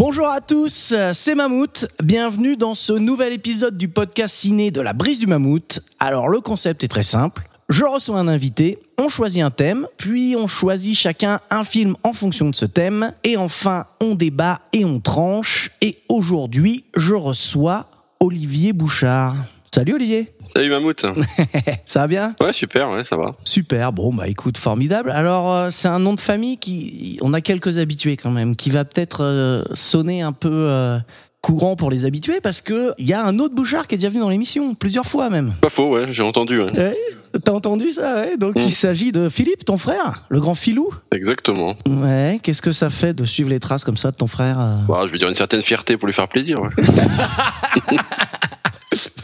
Bonjour à tous, c'est Mammouth. Bienvenue dans ce nouvel épisode du podcast ciné de la brise du Mammouth. Alors le concept est très simple. Je reçois un invité, on choisit un thème, puis on choisit chacun un film en fonction de ce thème, et enfin on débat et on tranche. Et aujourd'hui, je reçois Olivier Bouchard. Salut Olivier, Salut Mammouth. ça va bien Ouais, super, ouais, ça va. Super, bon bah écoute, formidable. Alors euh, c'est un nom de famille qui, on a quelques habitués quand même, qui va peut-être euh, sonner un peu euh, courant pour les habitués parce que il y a un autre Bouchard qui est déjà venu dans l'émission plusieurs fois même. Pas faux, ouais, j'ai entendu. ouais. Ouais, T'as entendu ça ouais? Donc Mm. il s'agit de Philippe, ton frère, le grand filou. Exactement. Ouais, qu'est-ce que ça fait de suivre les traces comme ça de ton frère Bah, je veux dire une certaine fierté pour lui faire plaisir. ouais.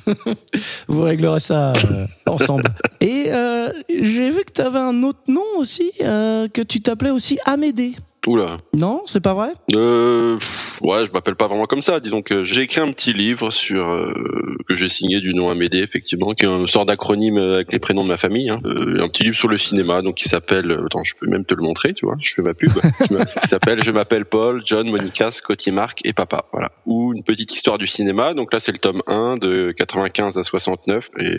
Vous réglerez ça euh, ensemble. Et euh, j'ai vu que tu avais un autre nom aussi, euh, que tu t'appelais aussi Amédée. Oula. Non, c'est pas vrai? Euh, ouais, je m'appelle pas vraiment comme ça. Disons que j'ai écrit un petit livre sur euh, que j'ai signé du nom Amédée, effectivement, qui est une sorte d'acronyme avec les prénoms de ma famille. Hein. Euh, un petit livre sur le cinéma, donc qui s'appelle. euh, Attends, je peux même te le montrer, tu vois. Je fais ma pub. qui s'appelle Je m'appelle Paul, John, Monica, Scotty, Marc et Papa. Voilà. Ou une petite histoire du cinéma. Donc là, c'est le tome 1 de 95 à 69. Et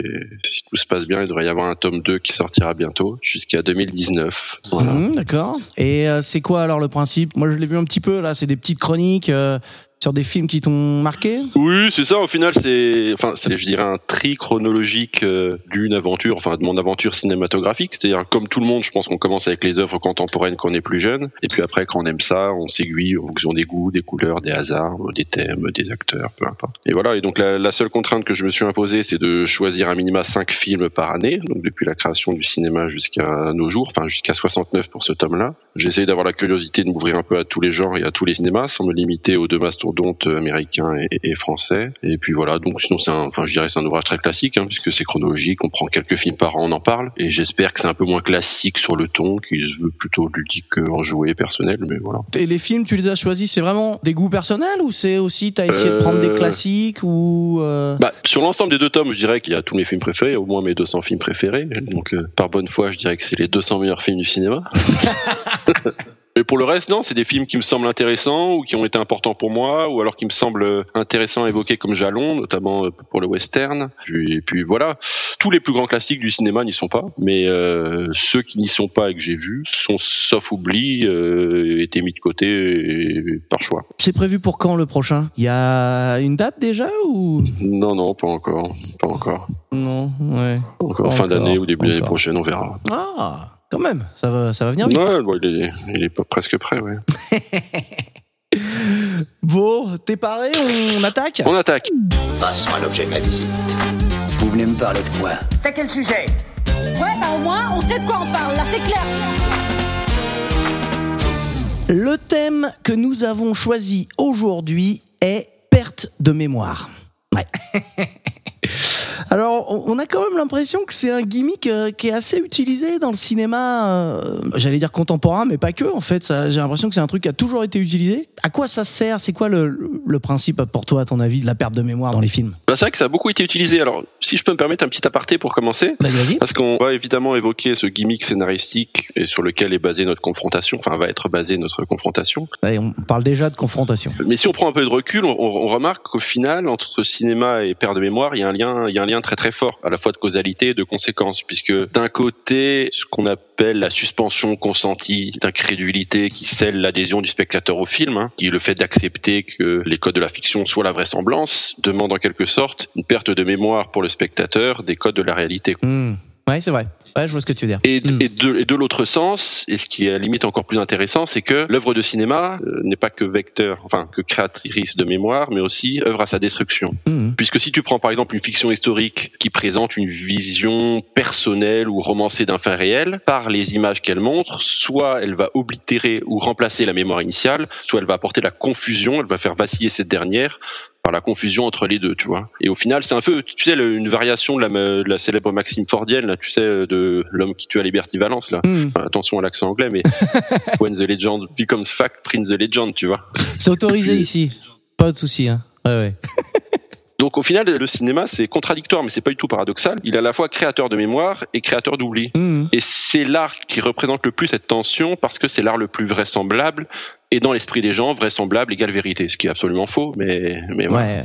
si tout se passe bien, il devrait y avoir un tome 2 qui sortira bientôt, jusqu'à 2019. Voilà. Mhm, D'accord. Et euh, c'est quoi alors le principe. Moi je l'ai vu un petit peu là, c'est des petites chroniques euh, sur des films qui t'ont marqué. Oui, c'est ça. Au final, c'est, enfin, c'est, je dirais, un tri chronologique euh, d'une aventure, enfin, de mon aventure cinématographique. C'est-à-dire, comme tout le monde, je pense qu'on commence avec les œuvres contemporaines quand on est plus jeune, et puis après, quand on aime ça, on s'aiguille en fonction des goûts, des couleurs, des hasards, des thèmes, des acteurs, peu importe. Et voilà. Et donc, la, seule contrainte que je me suis imposée, c'est de choisir un minima cinq films par année, donc depuis la création du cinéma jusqu'à nos jours, enfin, jusqu'à 69 pour ce tome-là. J'ai essayé d'avoir la curiosité de m'ouvrir un peu à tous les genres et à tous les cinémas, sans me limiter aux deux mastodontes américains et, et français. Et puis voilà, donc sinon c'est un, enfin je dirais c'est un ouvrage très classique, hein, puisque c'est chronologique, on prend quelques films par an, on en parle. Et j'espère que c'est un peu moins classique sur le ton, qui se veut plutôt ludique enjoué, personnel, mais voilà. Et les films, tu les as choisis, c'est vraiment des goûts personnels ou c'est aussi t'as essayé de prendre des Euh, classiques ou euh, Bah, sur l'ensemble des deux tomes, je dirais qu'il y a tous mes films préférés, au moins mes 200 films préférés. Donc, euh, par bonne foi, je dirais que c'est les 200 meilleurs films du cinéma. Et pour le reste, non, c'est des films qui me semblent intéressants ou qui ont été importants pour moi, ou alors qui me semblent euh, intéressants à évoquer comme jalon, notamment euh, pour le western. Et puis voilà, tous les plus grands classiques du cinéma n'y sont pas, mais euh, ceux qui n'y sont pas et que j'ai vus sont, sauf oubli, euh, été mis de côté par choix. c'est prévu pour quand le prochain? Il y a une date déjà ou? Non, non, pas encore, pas encore. non Ouais. Encore Pas fin d'année ou début d'année prochaine, on verra. Ah, quand même, ça va, ça va venir vite. Ouais, bon, il est, il est pas presque prêt, ouais. Bon, t'es paré On attaque? On attaque. Passons à l'objet de ma visite. Vous venez me parler de quoi? T'as quel sujet? Ouais, bah au moins, on sait de quoi on parle, là, c'est clair. Le thème que nous avons choisi aujourd'hui est perte de mémoire. Ouais. Alors, on a quand même l'impression que c'est un gimmick euh, qui est assez utilisé dans le cinéma, euh, j'allais dire contemporain, mais pas que, en fait. J'ai l'impression que c'est un truc qui a toujours été utilisé. À quoi ça sert? C'est quoi le, le principe, pour toi, à ton avis, de la perte de mémoire dans les films? Bah, c'est vrai que ça a beaucoup été utilisé. Alors, si je peux me permettre un petit aparté pour commencer. Vas-y. Parce qu'on va évidemment évoquer ce gimmick scénaristique et sur lequel est basée notre confrontation, enfin va être basée notre confrontation. Allez, on parle déjà de confrontation. Mais si on prend un peu de recul, on, on- on remarque qu'au final, entre cinéma et perte de mémoire, il y a un lien, il y a un lien très très fort, à la fois de causalité et de conséquence, puisque d'un côté, ce qu'on appelle la suspension consentie d'incrédulité qui scelle l'adhésion du spectateur au film, hein, qui est le fait d'accepter que les codes de la fiction soient la vraisemblance, demande en quelque sorte une perte de mémoire pour le spectateur des codes de la réalité. Hmm. Ouais, c'est vrai. Ouais, je vois ce que tu veux dire. Et, Mm. et de, et de l'autre sens, et ce qui est à la limite encore plus intéressant, c'est que l'œuvre de cinéma euh, n'est pas que vecteur, enfin que créatrice de mémoire, mais aussi œuvre à sa destruction. Mhm. Puisque si tu prends par exemple une fiction historique qui présente une vision personnelle ou romancée d'un fait réel, par les images qu'elle montre, soit elle va oblitérer ou remplacer la mémoire initiale, soit elle va apporter la confusion, elle va faire vaciller cette dernière par la confusion entre les deux, tu vois. Et au final, c'est un peu, tu sais, le- une variation de la, de la célèbre maxime fordienne, là, tu sais, de l'homme qui tue à Liberty Valence, là. Enfin, attention à l'accent anglais, mais when the legend becomes fact, print the legend, tu vois. C'est autorisé ici. Pas de souci, hein. Ouais, ouais. Donc au final, le cinéma, c'est contradictoire, mais c'est pas du tout paradoxal. Il est à la fois créateur de mémoire et créateur d'oubli. Mhm. Et c'est l'art qui représente le plus cette tension parce que c'est l'art le plus vraisemblable et dans l'esprit des gens, vraisemblable égale vérité, ce qui est absolument faux, mais mais voilà. Ouais,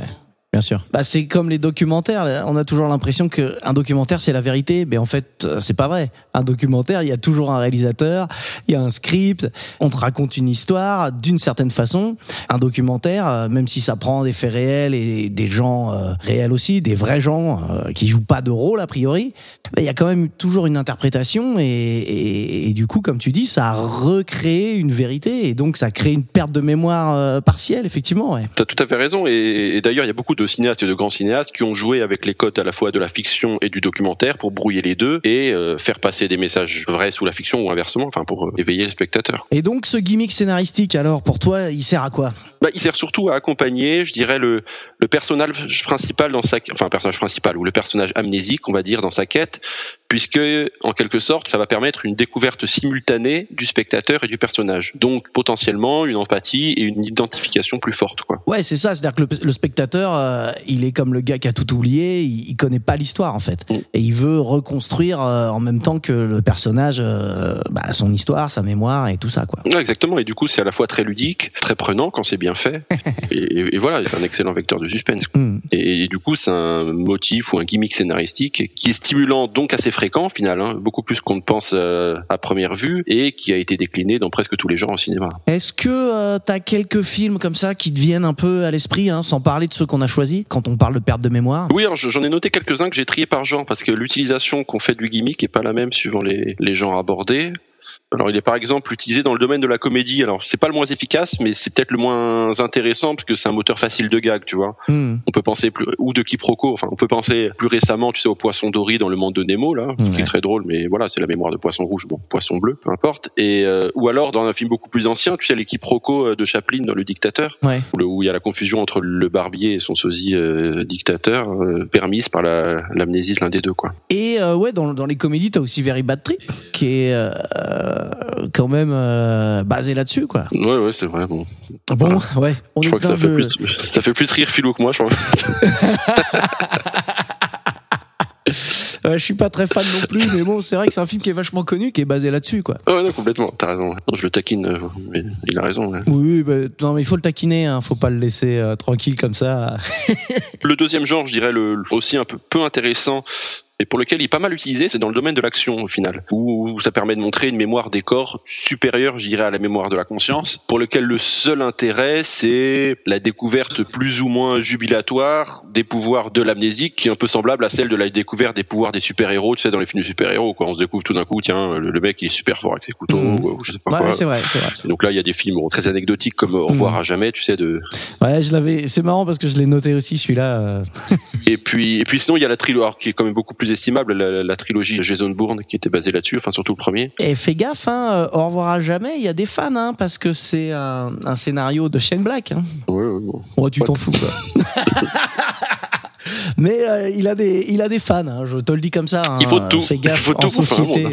bien sûr. Bah, c'est comme les documentaires. On a toujours l'impression que un documentaire c'est la vérité, mais en fait euh, c'est pas vrai. Un documentaire, il y a toujours un réalisateur, il y a un script, on te raconte une histoire d'une certaine façon. Un documentaire, euh, même si ça prend des faits réels et des gens euh, réels aussi, des vrais gens euh, qui jouent pas de rôle a priori, bah, il y a quand même toujours une interprétation et, et, et du coup, comme tu dis, ça a recréé une vérité et donc ça crée une perte de mémoire euh, partielle, effectivement. Ouais. T'as tout à fait raison. Et, et d'ailleurs, il y a beaucoup de cinéastes et de grands cinéastes qui ont joué avec les codes à la fois de la fiction et du documentaire pour brouiller les deux et euh, faire passer des messages vrais sous la fiction ou inversement, enfin pour euh, éveiller le spectateur. Et donc ce gimmick scénaristique, alors pour toi, il sert à quoi? Bah, il sert surtout à accompagner, je dirais, le, le personnage principal dans sa, enfin, le personnage principal ou le personnage amnésique, on va dire, dans sa quête, puisque, en quelque sorte, ça va permettre une découverte simultanée du spectateur et du personnage. Donc, potentiellement, une empathie et une identification plus forte, quoi. Ouais, c'est ça. C'est-à-dire que le, le spectateur, euh, il est comme le gars qui a tout oublié. Il, il connaît pas l'histoire en fait, Mm. et il veut reconstruire euh, en même temps que le personnage, euh, bah, son histoire, sa mémoire et tout ça, quoi. Ouais, exactement. Et du coup, c'est à la fois très ludique, très prenant quand c'est bien fait. et, et- et voilà, c'est un excellent vecteur de suspense. Mm. Et, et du coup, c'est un motif ou un gimmick scénaristique qui est stimulant, donc assez fréquent au final, hein, beaucoup plus qu'on ne pense euh, à première vue, et qui a été décliné dans presque tous les genres au cinéma. Est-ce que euh, t'as quelques films comme ça qui te viennent un peu à l'esprit, hein, sans parler de ceux qu'on a choisis quand on parle de perte de mémoire? Oui, j'en ai noté quelques-uns que j'ai triés par genre, parce que l'utilisation qu'on fait du gimmick est pas la même suivant les, les genres abordés. Alors, il est par exemple utilisé dans le domaine de la comédie. Alors, c'est pas le moins efficace, mais c'est peut-être le moins intéressant parce que c'est un moteur facile de gag, tu vois. Mm. On peut penser plus, ou de quiproquo. Enfin, on peut penser plus récemment, tu sais, au poisson doré dans le monde de Nemo, là, qui est très drôle, mais voilà, c'est la mémoire de poisson rouge, bon, poisson bleu, peu importe. Et euh, ou alors dans un film beaucoup plus ancien, tu sais, les quiproquos euh, de Chaplin dans Le Dictateur, Ouais. où, il y a la confusion entre le barbier et son sosie euh, dictateur, euh, permise par la- l'amnésie de l'un des deux, quoi. Et ouais, dans, dans les comédies, t'as aussi Very Bad Trip, qui est quand même euh, basé là-dessus, quoi. Ouais, ouais, c'est vrai. Bon, Bon, ouais, on je est crois que ça fait, plus, ça fait plus rire Philou que moi, je crois. Euh, je suis pas très fan non plus, mais bon, c'est vrai que c'est un film qui est vachement connu, qui est basé là-dessus, quoi. Oh, non, complètement, t'as raison. Non, je le taquine, euh, mais il a raison. ouais. Oui, bah, non, mais il faut le taquiner, hein, faut pas le laisser euh, tranquille comme ça. Le deuxième genre, je dirais le- aussi un peu peu intéressant et pour lequel il est pas mal utilisé, c'est dans le domaine de l'action au final, où, ça permet de montrer une mémoire des corps supérieure, je dirais, à la mémoire de la conscience, pour lequel le seul intérêt, c'est la découverte plus ou moins jubilatoire des pouvoirs de l'amnésique, qui est un peu semblable à celle de la découverte des pouvoirs des super-héros, tu sais, dans les films de super-héros, quoi. On se découvre tout d'un coup, tiens, le, mec, il est super fort avec ses couteaux, Mhm. ou, je sais pas Ouais, quoi. c'est vrai, c'est vrai. Et donc là, il y a des films très anecdotiques comme Au revoir Mhm. à jamais, tu sais, de, Ouais, je l'avais. C'est marrant parce que je l'ai noté aussi celui-là. euh. Et puis, et puis sinon, il y a la trilogie, qui est quand même beaucoup plus estimable, la, la trilogie Jason Bourne, qui était basée là-dessus, enfin surtout le premier. Et fais gaffe, hein, euh, au revoir à jamais. Il y a des fans, hein, parce que c'est un, un scénario de Shane Black. Hein. Ouais, ouais. Ouais, tu t'en fous, quoi. Mais euh, il a des, il a des fans. hein, je te le dis comme ça. hein, Il vaut tout. Fais gaffe Il vaut en tout société.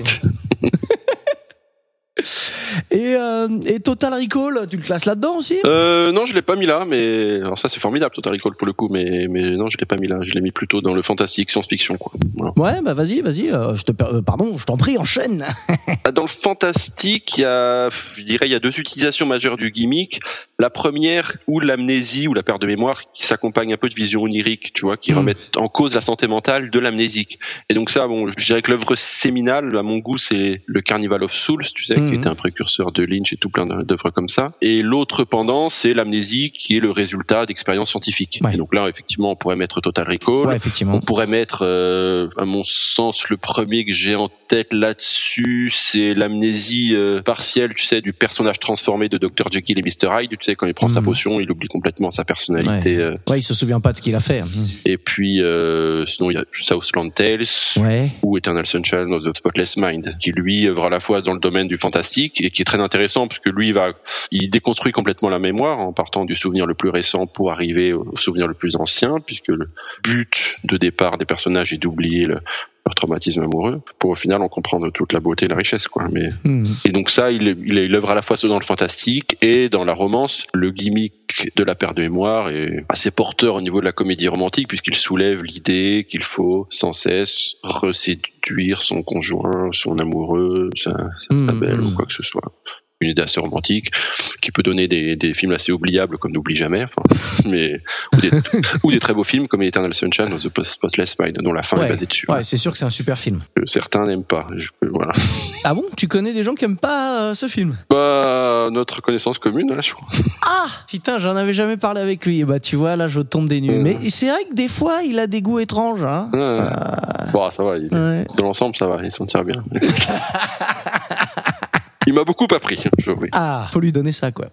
et, euh, et Total Recall, tu le classes là-dedans aussi? Euh, non, je l'ai pas mis là, mais alors ça c'est formidable, Total Recall pour le coup, mais mais non, je l'ai pas mis là. Je l'ai mis plutôt dans le fantastique, science-fiction, quoi. Voilà. Ouais, bah vas-y, vas-y. euh, je te, per- pardon, je t'en prie, enchaîne. Ah, Dans le fantastique, il y a, je dirais, il y a deux utilisations majeures du gimmick. La première, ou l'amnésie ou la perte de mémoire, qui s'accompagne un peu de vision onirique, tu vois, qui Mhm. remettent en cause la santé mentale de l'amnésique. Et donc ça, bon, je dirais que l'œuvre séminale, à mon goût, c'est le Carnival of Souls, tu sais, Mhm. qui était un précurseur de Lynch et tout plein d'œuvres comme ça. Et l'autre pendant, c'est l'amnésie qui est le résultat d'expériences scientifiques. Ouais. Et donc là, effectivement, on pourrait mettre Total Recall. Ouais, effectivement. On pourrait mettre, euh, à mon sens, le premier que j'ai en tête là-dessus, c'est l'amnésie euh, partielle, tu sais, du personnage transformé de Dr Jekyll et Mr Hyde. Tu sais, quand il prend sa Mhm. potion, il oublie complètement sa personnalité. euh, Ouais, il se souvient pas de ce qu'il a fait. et puis, euh, sinon, il y a Southland Tales. Ouais. Ou Eternal Sunshine of the Spotless Mind, qui lui œuvre à la fois dans le domaine du et qui est très intéressant parce que lui il va, il déconstruit complètement la mémoire en partant du souvenir le plus récent pour arriver au souvenir le plus ancien, puisque le but de départ des personnages est d'oublier le- leur traumatisme amoureux pour au final en comprendre toute la beauté et la richesse, quoi. Mais Hmm. et donc ça, il, il, il œuvre à la fois dans le fantastique et dans la romance. Le gimmick de la perte de mémoire est assez porteur au niveau de la comédie romantique puisqu'il soulève l'idée qu'il faut sans cesse reséduire son conjoint, son amoureux, sa, sa Mhm. belle ou quoi que ce soit. Une idée assez romantique qui peut donner des, des films assez oubliables comme N'oublie jamais, mais ou des, ou des très beaux films comme Eternal Sunshine of the Spotless Mind dont la fin Ouais. est basée dessus. Ouais, c'est sûr que c'est un super film. Que certains n'aiment pas. Voilà. Ah bon? Tu connais des gens qui aiment pas euh, ce film? Bah, notre connaissance commune, là, je crois. Ah Putain, j'en avais jamais parlé avec lui. Et bah tu vois, là je tombe des nues. Mais c'est vrai que des fois, il a des goûts étranges. Hein Ouais. Bon, ça va. Il. Dans l'ensemble, ça va. Il s'en tire bien. Il m'a beaucoup appris, je. Ah, faut lui donner ça, quoi.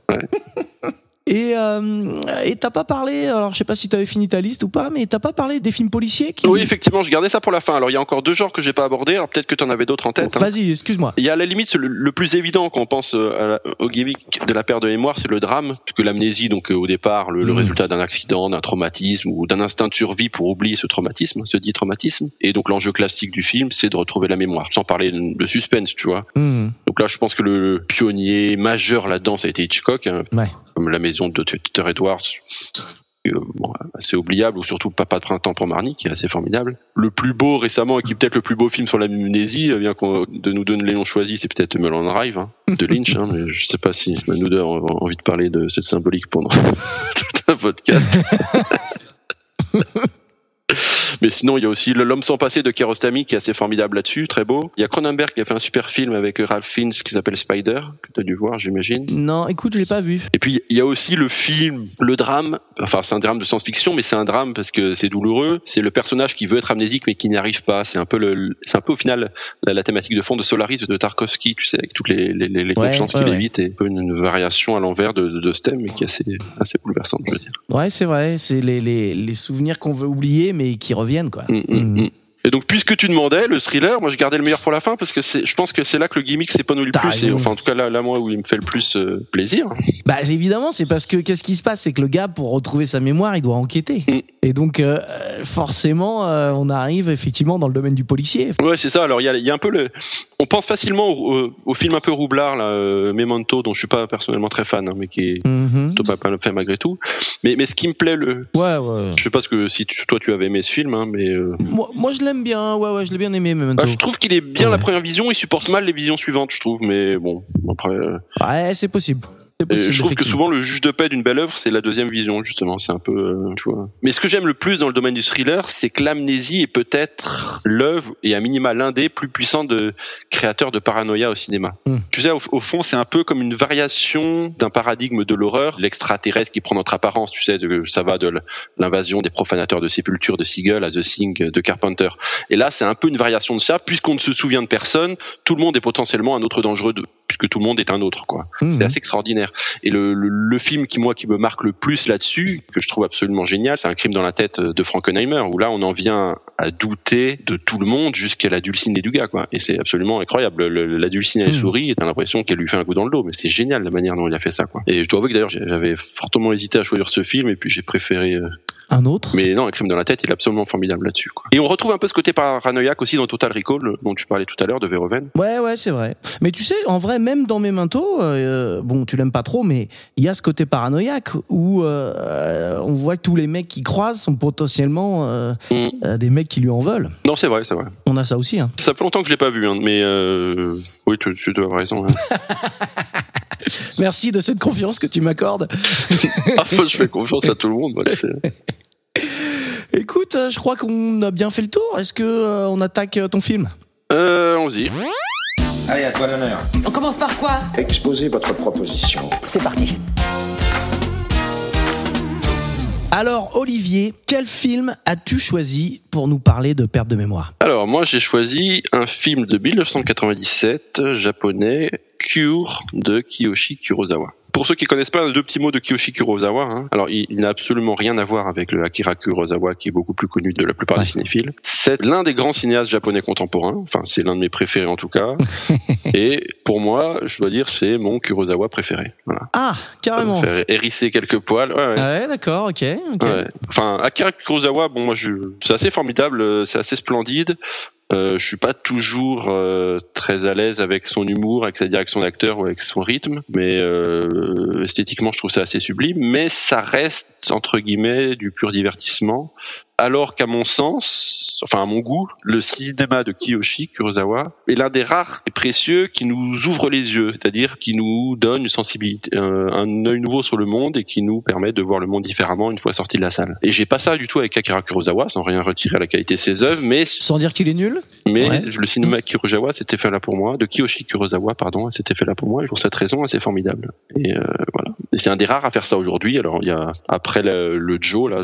Et euh, et t'as pas parlé, alors je sais pas si t'avais fini ta liste ou pas, mais t'as pas parlé des films policiers qui... Oui, effectivement, je gardais ça pour la fin. Alors, il y a encore deux genres que j'ai pas abordés. Alors, peut-être que tu en avais d'autres en tête. hein. Vas-y, excuse-moi. Il y a à la limite le, le plus évident quand on pense euh, la- au gimmick de la perte de mémoire, c'est le drame, puisque l'amnésie, donc euh, au départ, le, le Mhm. résultat d'un accident, d'un traumatisme ou d'un instinct de survie pour oublier ce traumatisme, ce dit traumatisme. Et donc l'enjeu classique du film, c'est de retrouver la mémoire, sans parler de suspense, tu vois. Hmm. Donc là, je pense que le pionnier majeur là-dedans, ça a été Hitchcock, hein, Ouais. Comme la maison de Peter Edwards. euh, bon, assez oubliable, ou surtout Papa de printemps pour Marnie, qui est assez formidable. Le plus beau récemment, et qui est peut-être le plus beau film sur l'amnésie, euh, bien qu'on de nous donne Léon choisi, c'est peut-être Mulholland Drive, hein, de Lynch, hein, mais je sais pas si nous deux avons envie de parler de cette symbolique pendant tout un podcast. Mais sinon, il y a aussi L'homme sans passé de Kiarostami qui est assez formidable là-dessus, très beau. Il y a Cronenberg qui a fait un super film avec Ralph Fiennes qui s'appelle Spider, que tu as dû voir, j'imagine. Non, écoute, je l'ai pas vu. Et puis il y a aussi le film, le drame. Enfin, c'est un drame de science-fiction, mais c'est un drame parce que c'est douloureux. C'est le personnage qui veut être amnésique mais qui n'y arrive pas. C'est un peu le, c'est un peu au final la, la thématique de fond de Solaris de Tarkovsky, tu sais, avec toutes les les, les, les Ouais, consciences ouais, qu'il ouais. évite et un peu une, une variation à l'envers de, de, de ce thème, mais qui est assez assez bouleversante, je veux dire. Ouais, c'est vrai, c'est les, les, les souvenirs qu'on veut oublier mais qui reviennent, quoi. Mm, mm, Mm. Et donc, puisque tu demandais le thriller, moi je gardais le meilleur pour la fin parce que je pense que c'est là que le gimmick s'épanouit le plus. Et, enfin, en tout cas là, là, moi, où il me fait le plus euh, plaisir. Bah évidemment, c'est parce que qu'est-ce qui se passe, c'est que le gars pour retrouver sa mémoire, il doit enquêter. Mm. Et donc euh, forcément, euh, on arrive effectivement dans le domaine du policier. Ouais, c'est ça. Alors il y a, il y a un peu le, on pense facilement au, au- au film un peu roublard, là, Memento, dont je suis pas personnellement très fan, hein, mais qui est Mhm. plutôt pas mal fait malgré tout. Mais, mais ce qui me plaît, le, Ouais, ouais. je sais pas ce que si tu- toi tu avais aimé ce film, hein, mais Moi, moi, je l'aime bien. Ouais, ouais, je l'ai bien aimé, Memento. bah, je trouve qu'il est bien Ouais. la première vision, il supporte mal les visions suivantes, je trouve. Mais bon, après, euh, Ouais, c'est possible. Possible. je trouve que souvent le juge de paix d'une belle œuvre, c'est la deuxième vision justement. C'est un peu, euh, tu vois. Mais ce que j'aime le plus dans le domaine du thriller, c'est que l'amnésie est peut-être l'œuvre et à minima l'un des plus puissants de créateurs de paranoïa au cinéma. Mm. Tu sais, au, au fond, c'est un peu comme une variation d'un paradigme de l'horreur, l'extraterrestre qui prend notre apparence. Tu sais, de- ça va de l'invasion des profanateurs de sépulture de Siegel à The Thing de Carpenter. Et là, c'est un peu une variation de ça, puisqu'on ne se souvient de personne, tout le monde est potentiellement un autre dangereux, puisque tout le monde est un autre, quoi. Mhm. C'est assez extraordinaire. Et le, le, le film qui moi qui me marque le plus là-dessus, que je trouve absolument génial, c'est un crime dans la tête de Frankenheimer, où là on en vient à douter de tout le monde jusqu'à la dulcinée du gars, quoi. Et c'est absolument incroyable. Le- la dulcinée sourit, et t'as l'impression qu'elle lui fait un coup dans le dos, mais c'est génial la manière dont il a fait ça, quoi. Et je dois avouer que d'ailleurs j'avais fortement hésité à choisir ce film, et puis j'ai préféré. euh, Un autre? Mais non, un crime dans la tête, il est absolument formidable là-dessus, quoi. Et on retrouve un peu ce côté paranoïaque aussi dans Total Recall, dont tu parlais tout à l'heure de Verhoeven. Ouais, ouais, c'est vrai. Mais tu sais, en vrai, même dans Memento, euh, bon, tu l'aimes pas trop, mais il y a ce côté paranoïaque où euh, on voit que tous les mecs qui croisent sont potentiellement euh, Mm. euh, des mecs qui lui en veulent. Non, c'est vrai, c'est vrai. On a ça aussi. Hein. Ça fait longtemps que je l'ai pas vu, hein, mais euh, oui, tu, tu dois avoir raison. hein. Merci de cette confiance que tu m'accordes. Ah, je fais confiance à tout le monde. moi. Écoute, je crois qu'on a bien fait le tour. Est-ce que on attaque ton film? Euh, allons-y. Allez, à toi l'honneur. On commence par quoi Exposez votre proposition. C'est parti. Alors Olivier, quel film as-tu choisi pour nous parler de perte de mémoire? Alors moi j'ai choisi un film de 1997 euh, japonais Cure de Kiyoshi Kurosawa. Pour ceux qui connaissent pas, deux petits mots de Kiyoshi Kurosawa. Hein. Alors, il, il n'a absolument rien à voir avec le Akira Kurosawa, qui est beaucoup plus connu de la plupart des cinéphiles. C'est l'un des grands cinéastes japonais contemporains. Enfin, c'est l'un de mes préférés en tout cas. Et pour moi, je dois dire, c'est mon Kurosawa préféré. Voilà. Ah, carrément. Faire hérisser quelques poils. Ouais, ouais. Ah ouais, d'accord, ok. Ouais. Enfin, Akira Kurosawa, bon, moi, je, c'est assez formidable, euh, c'est assez splendide. Euh, je suis pas toujours euh, très à l'aise avec son humour, avec sa direction d'acteur ou avec son rythme, mais euh, esthétiquement, je trouve ça assez sublime. Mais ça reste entre guillemets du pur divertissement. Alors qu'à mon sens, enfin à mon goût, le cinéma de Kiyoshi Kurosawa est l'un des rares et précieux qui nous ouvre les yeux, c'est-à-dire qui nous donne une sensibilité, euh, un œil nouveau sur le monde et qui nous permet de voir le monde différemment une fois sorti de la salle. Et j'ai pas ça du tout avec Akira Kurosawa, sans rien retirer à la qualité de ses œuvres, mais Sans dire qu'il est nul? Mais Ouais. le cinéma Kurosawa c'était fait là pour moi, de Kiyoshi Kurosawa pardon, c'était fait là pour moi et pour cette raison c'est formidable. Et euh, voilà. Et c'est un des rares à faire ça aujourd'hui. Alors il y a après le, le Joe là,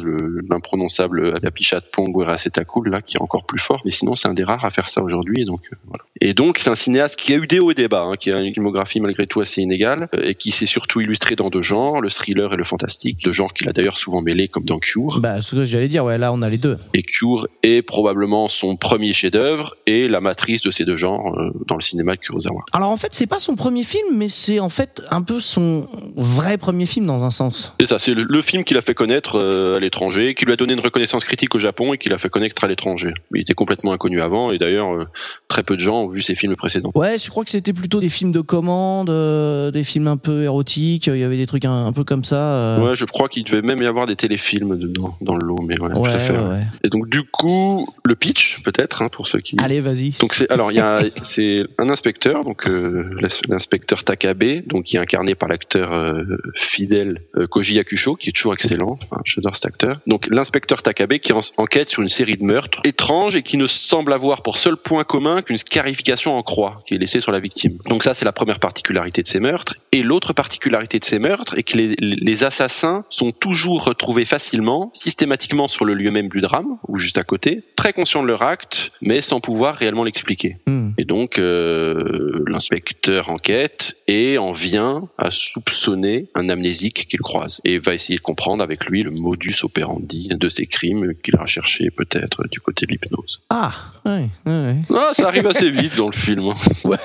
le- l'imprononçable Apichat Pongwera Setakul là qui est encore plus fort, mais sinon c'est un des rares à faire ça aujourd'hui et donc euh, voilà. Et donc c'est un cinéaste qui a eu des hauts et des bas, hein, qui a une filmographie malgré tout assez inégale euh, et qui s'est surtout illustré dans deux genres, le thriller et le fantastique, deux genres qu'il a d'ailleurs souvent mêlés comme dans Cure. Bah, ce que j'allais dire, ouais, là on a les deux. Et Cure est probablement son premier chef-d'œuvre et la matrice de ces deux genres euh, dans le cinéma de Kurosawa. Alors en fait, c'est pas son premier film, mais c'est en fait un peu son vrai premier film dans un sens. C'est ça, c'est le, le film qui l'a fait connaître euh, à l'étranger, qui lui a donné une reconnaissance critique au Japon et qui l'a fait connaître à l'étranger. Il était complètement inconnu avant et d'ailleurs euh, très peu de gens ont vu ses films précédents. Ouais, je crois que c'était plutôt des films de commande, euh, des films un peu érotiques. Il y avait des trucs un, un peu comme ça. euh. Ouais, je crois qu'il devait même y avoir des téléfilms dedans, dans le lot, mais ouais, ouais, tout à fait. ouais, ouais. ouais. Et donc du coup, le pitch peut-être hein, pour ceux qui. Allez, vas-y. Donc c'est alors il y a c'est un inspecteur donc euh, l'inspecteur Takabe donc qui est incarné par l'acteur euh, fidèle euh, Koji Yakusho qui est toujours excellent enfin j'adore cet acteur donc l'inspecteur Takabe qui en- enquête sur une série de meurtres étranges et qui ne semble avoir pour seul point commun qu'une scarification en croix qui est laissée sur la victime. Donc ça c'est la première particularité de ces meurtres. Et l'autre particularité de ces meurtres est que les, les assassins sont toujours retrouvés facilement systématiquement sur le lieu même du drame ou juste à côté très conscients de leur acte mais sans pouvoir réellement l'expliquer. Hmm. et donc euh, l'inspecteur enquête et en vient à soupçonner un amnésique qu'il croise et va essayer de comprendre avec lui le modus operandi de ces crimes qu'il a cherché peut-être du côté de l'hypnose. Ah, ouais, ouais, ouais. Ah, ça arrive assez vite dans le film. hein. Ouais.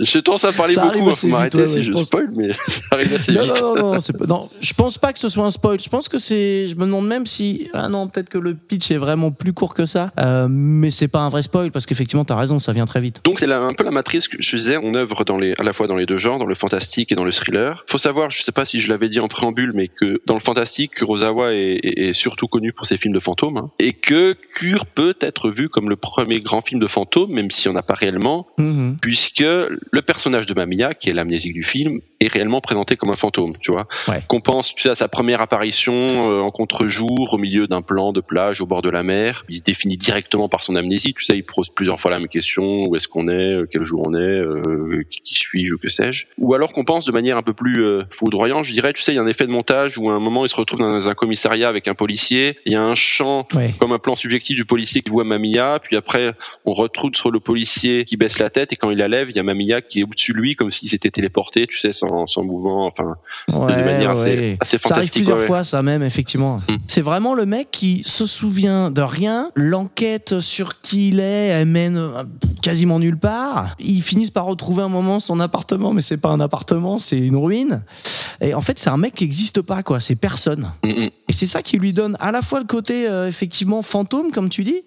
J'ai tendance à parler Ça beaucoup, vite, m'arrêter ouais, si je spoil, mais ça arrive assez Non, vite. non, non, non, c'est pas- non, je pense pas que ce soit un spoil. Je pense que c'est. Je me demande même si. Ah non, peut-être que le pitch est vraiment plus court que ça. Euh, mais c'est pas un vrai spoil parce qu'effectivement, t'as raison, ça vient très vite. Donc c'est un peu la matrice que je disais, on œuvre dans les, à la fois dans les deux genres, dans le fantastique et dans le thriller. Faut savoir, je sais pas si je l'avais dit en préambule, mais que dans le fantastique, Kurosawa est, est- est surtout connu pour ses films de hein, et que Cure peut être vu comme le premier grand film de fantômes, même si on n'a pas réellement, Mhm. puisque le personnage de Mamiya, qui est l'amnésique du film, est réellement présenté comme un fantôme, tu vois. Ouais. Qu'on pense tu sais, à sa première apparition euh, en contre-jour, au milieu d'un plan de plage au bord de la mer. Il se définit directement par son amnésie, tu sais, il pose plusieurs fois la même question, où est-ce qu'on est, euh, quel jour on est, euh, qui, qui suis-je? Ou que sais-je? Ou alors qu'on pense de manière un peu plus euh, foudroyante, je dirais, tu sais, il y a un effet de montage où à un moment il se retrouve dans un commissariat avec un policier, il y a un chant Ouais. comme un plan subjectif du policier qui voit Mamiya, puis après on retrouve sur le policier qui baisse la tête et quand il la lève, il y a Mamiya qui est au-dessus de lui comme s'il s'était téléporté, tu sais, sans, sans mouvement, enfin, Ouais, de manière assez- ouais. assez Ça arrive plusieurs ouais, fois, ça même, effectivement. Mm. C'est vraiment le mec qui se souvient de rien. L'enquête sur qui il est, elle mène euh, quasiment nulle part. Ils finissent par retrouver un moment son appartement, mais c'est pas un appartement, c'est une ruine. Et en fait, c'est un mec qui n'existe pas, quoi. C'est personne. Mm, mm. Et c'est ça qui lui donne à la fois le côté, euh, effectivement, fantôme, comme tu dis,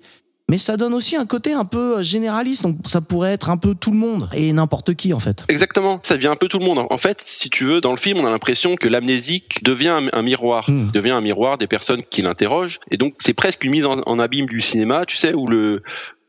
mais ça donne aussi un côté un peu euh, généraliste. Donc, ça pourrait être un peu tout le monde et n'importe qui, en fait. Exactement, ça devient un peu tout le monde. En fait, si tu veux, dans le film, on a l'impression que l'amnésique devient un, un miroir, Hmm. devient un miroir des personnes qui l'interrogent. Et donc, c'est presque une mise en, en abîme du cinéma, tu sais, où le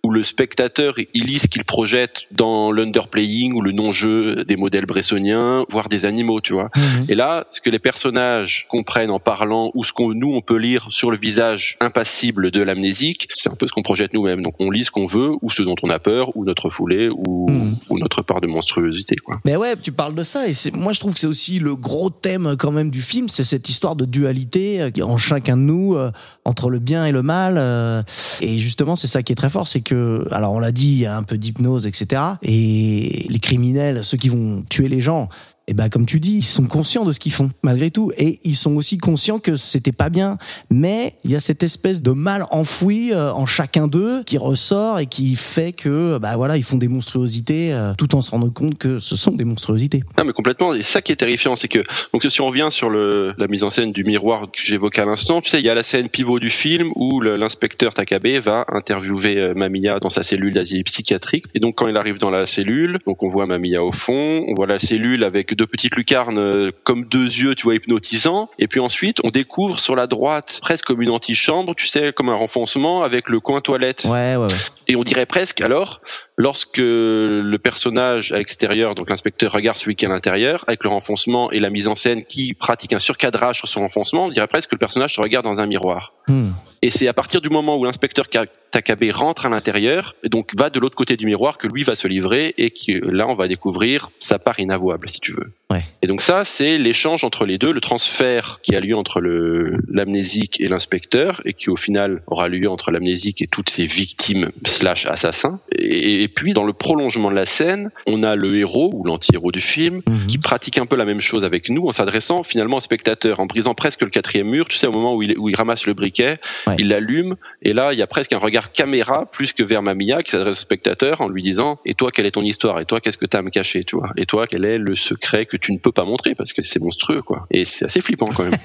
où le spectateur il lit ce qu'il projette dans l'underplaying ou le non-jeu des modèles bressoniens, voire des animaux, tu vois. Mhm. Et là, ce que les personnages comprennent en parlant ou ce qu'on nous on peut lire sur le visage impassible de l'amnésique, c'est un peu ce qu'on projette nous-mêmes. Donc on lit ce qu'on veut ou ce dont on a peur ou notre foulée ou, Mhm. ou notre part de monstruosité, quoi. Mais ouais, tu parles de ça et moi je trouve que c'est aussi le gros thème quand même du film, c'est cette histoire de dualité euh, en chacun de nous euh, entre le bien et le mal. euh, et justement, c'est ça qui est très fort, c'est que alors on l'a dit, il y a un peu d'hypnose, etc. Et les criminels, ceux qui vont tuer les gens. Et ben comme tu dis, ils sont conscients de ce qu'ils font malgré tout, et ils sont aussi conscients que c'était pas bien. Mais il y a cette espèce de mal enfoui euh, en chacun d'eux qui ressort et qui fait que bah voilà, ils font des monstruosités euh, tout en se rendant compte que ce sont des monstruosités. Ah mais complètement. Et ça qui est terrifiant, c'est que donc si on revient sur la mise en scène du miroir que j'évoquais à l'instant, tu sais, il y a la scène pivot du film où l'inspecteur Takabe va interviewer euh, Mamiya dans sa cellule d'asile psychiatrique. Et donc quand il arrive dans la cellule, donc on voit Mamiya au fond, on voit la cellule avec deux petites lucarnes euh, comme deux yeux, tu vois, hypnotisants. Et puis ensuite, on découvre sur la droite, presque comme une antichambre, tu sais, comme un renfoncement avec le coin toilette. Ouais, ouais, ouais. Et on dirait presque alors, lorsque le personnage à l'extérieur, donc l'inspecteur regarde celui qui est à l'intérieur, avec le renfoncement et la mise en scène qui pratique un surcadrage sur son renfoncement, on dirait presque que le personnage se regarde dans un miroir. Hmm. Et c'est à partir du moment où l'inspecteur Ka- Takabe rentre à l'intérieur, et donc va de l'autre côté du miroir, que lui va se livrer et que là on va découvrir sa part inavouable, si tu veux. Ouais. Et donc ça, c'est l'échange entre les deux, le transfert qui a lieu entre le l'amnésique et l'inspecteur, et qui au final aura lieu entre l'amnésique et toutes ses victimes slash assassins. Et, et puis dans le prolongement de la scène, on a le héros ou l'anti-héros du film Mhm. qui pratique un peu la même chose avec nous en s'adressant finalement au spectateur, en brisant presque le quatrième mur. Tu sais, au moment où il, où il ramasse le briquet, Ouais. il l'allume, et là, il y a presque un regard caméra plus que vers Mamiya qui s'adresse au spectateur en lui disant Et toi, quelle est ton histoire? Et toi, qu'est-ce que t'as à me cacher? Tu vois? Et toi, quel est le secret que tu ne peux pas montrer Parce que c'est monstrueux, quoi. Et c'est assez flippant quand même.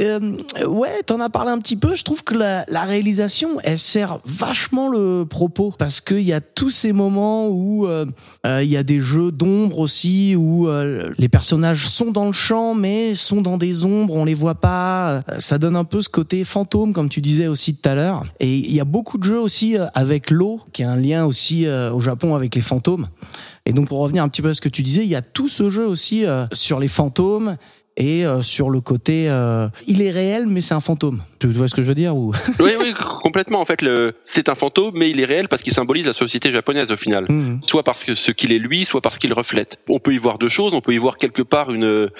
Euh, ouais, t'en as parlé un petit peu. Je trouve que la, la réalisation, elle sert vachement le propos parce qu'il y a tous ces moments où euh, euh, il y a des jeux d'ombre aussi, où euh, les personnages sont dans le champ mais sont dans des ombres, on les voit pas. Euh, Ça donne un peu ce côté fantôme, comme tu disais aussi tout à l'heure. Et il y a beaucoup de jeux aussi euh, avec l'eau, qui a un lien aussi euh, au Japon avec les fantômes. Et donc pour revenir un petit peu à ce que tu disais, il y a tout ce jeu aussi euh, sur les fantômes et euh, sur le côté euh, il est réel mais c'est un fantôme. Tu vois ce que je veux dire ou? Oui, oui, complètement. En fait, le... c'est un fantôme, mais il est réel parce qu'il symbolise la société japonaise au final. Mhm. Soit parce que ce qu'il est lui, soit parce qu'il reflète. On peut y voir deux choses. On peut y voir quelque part une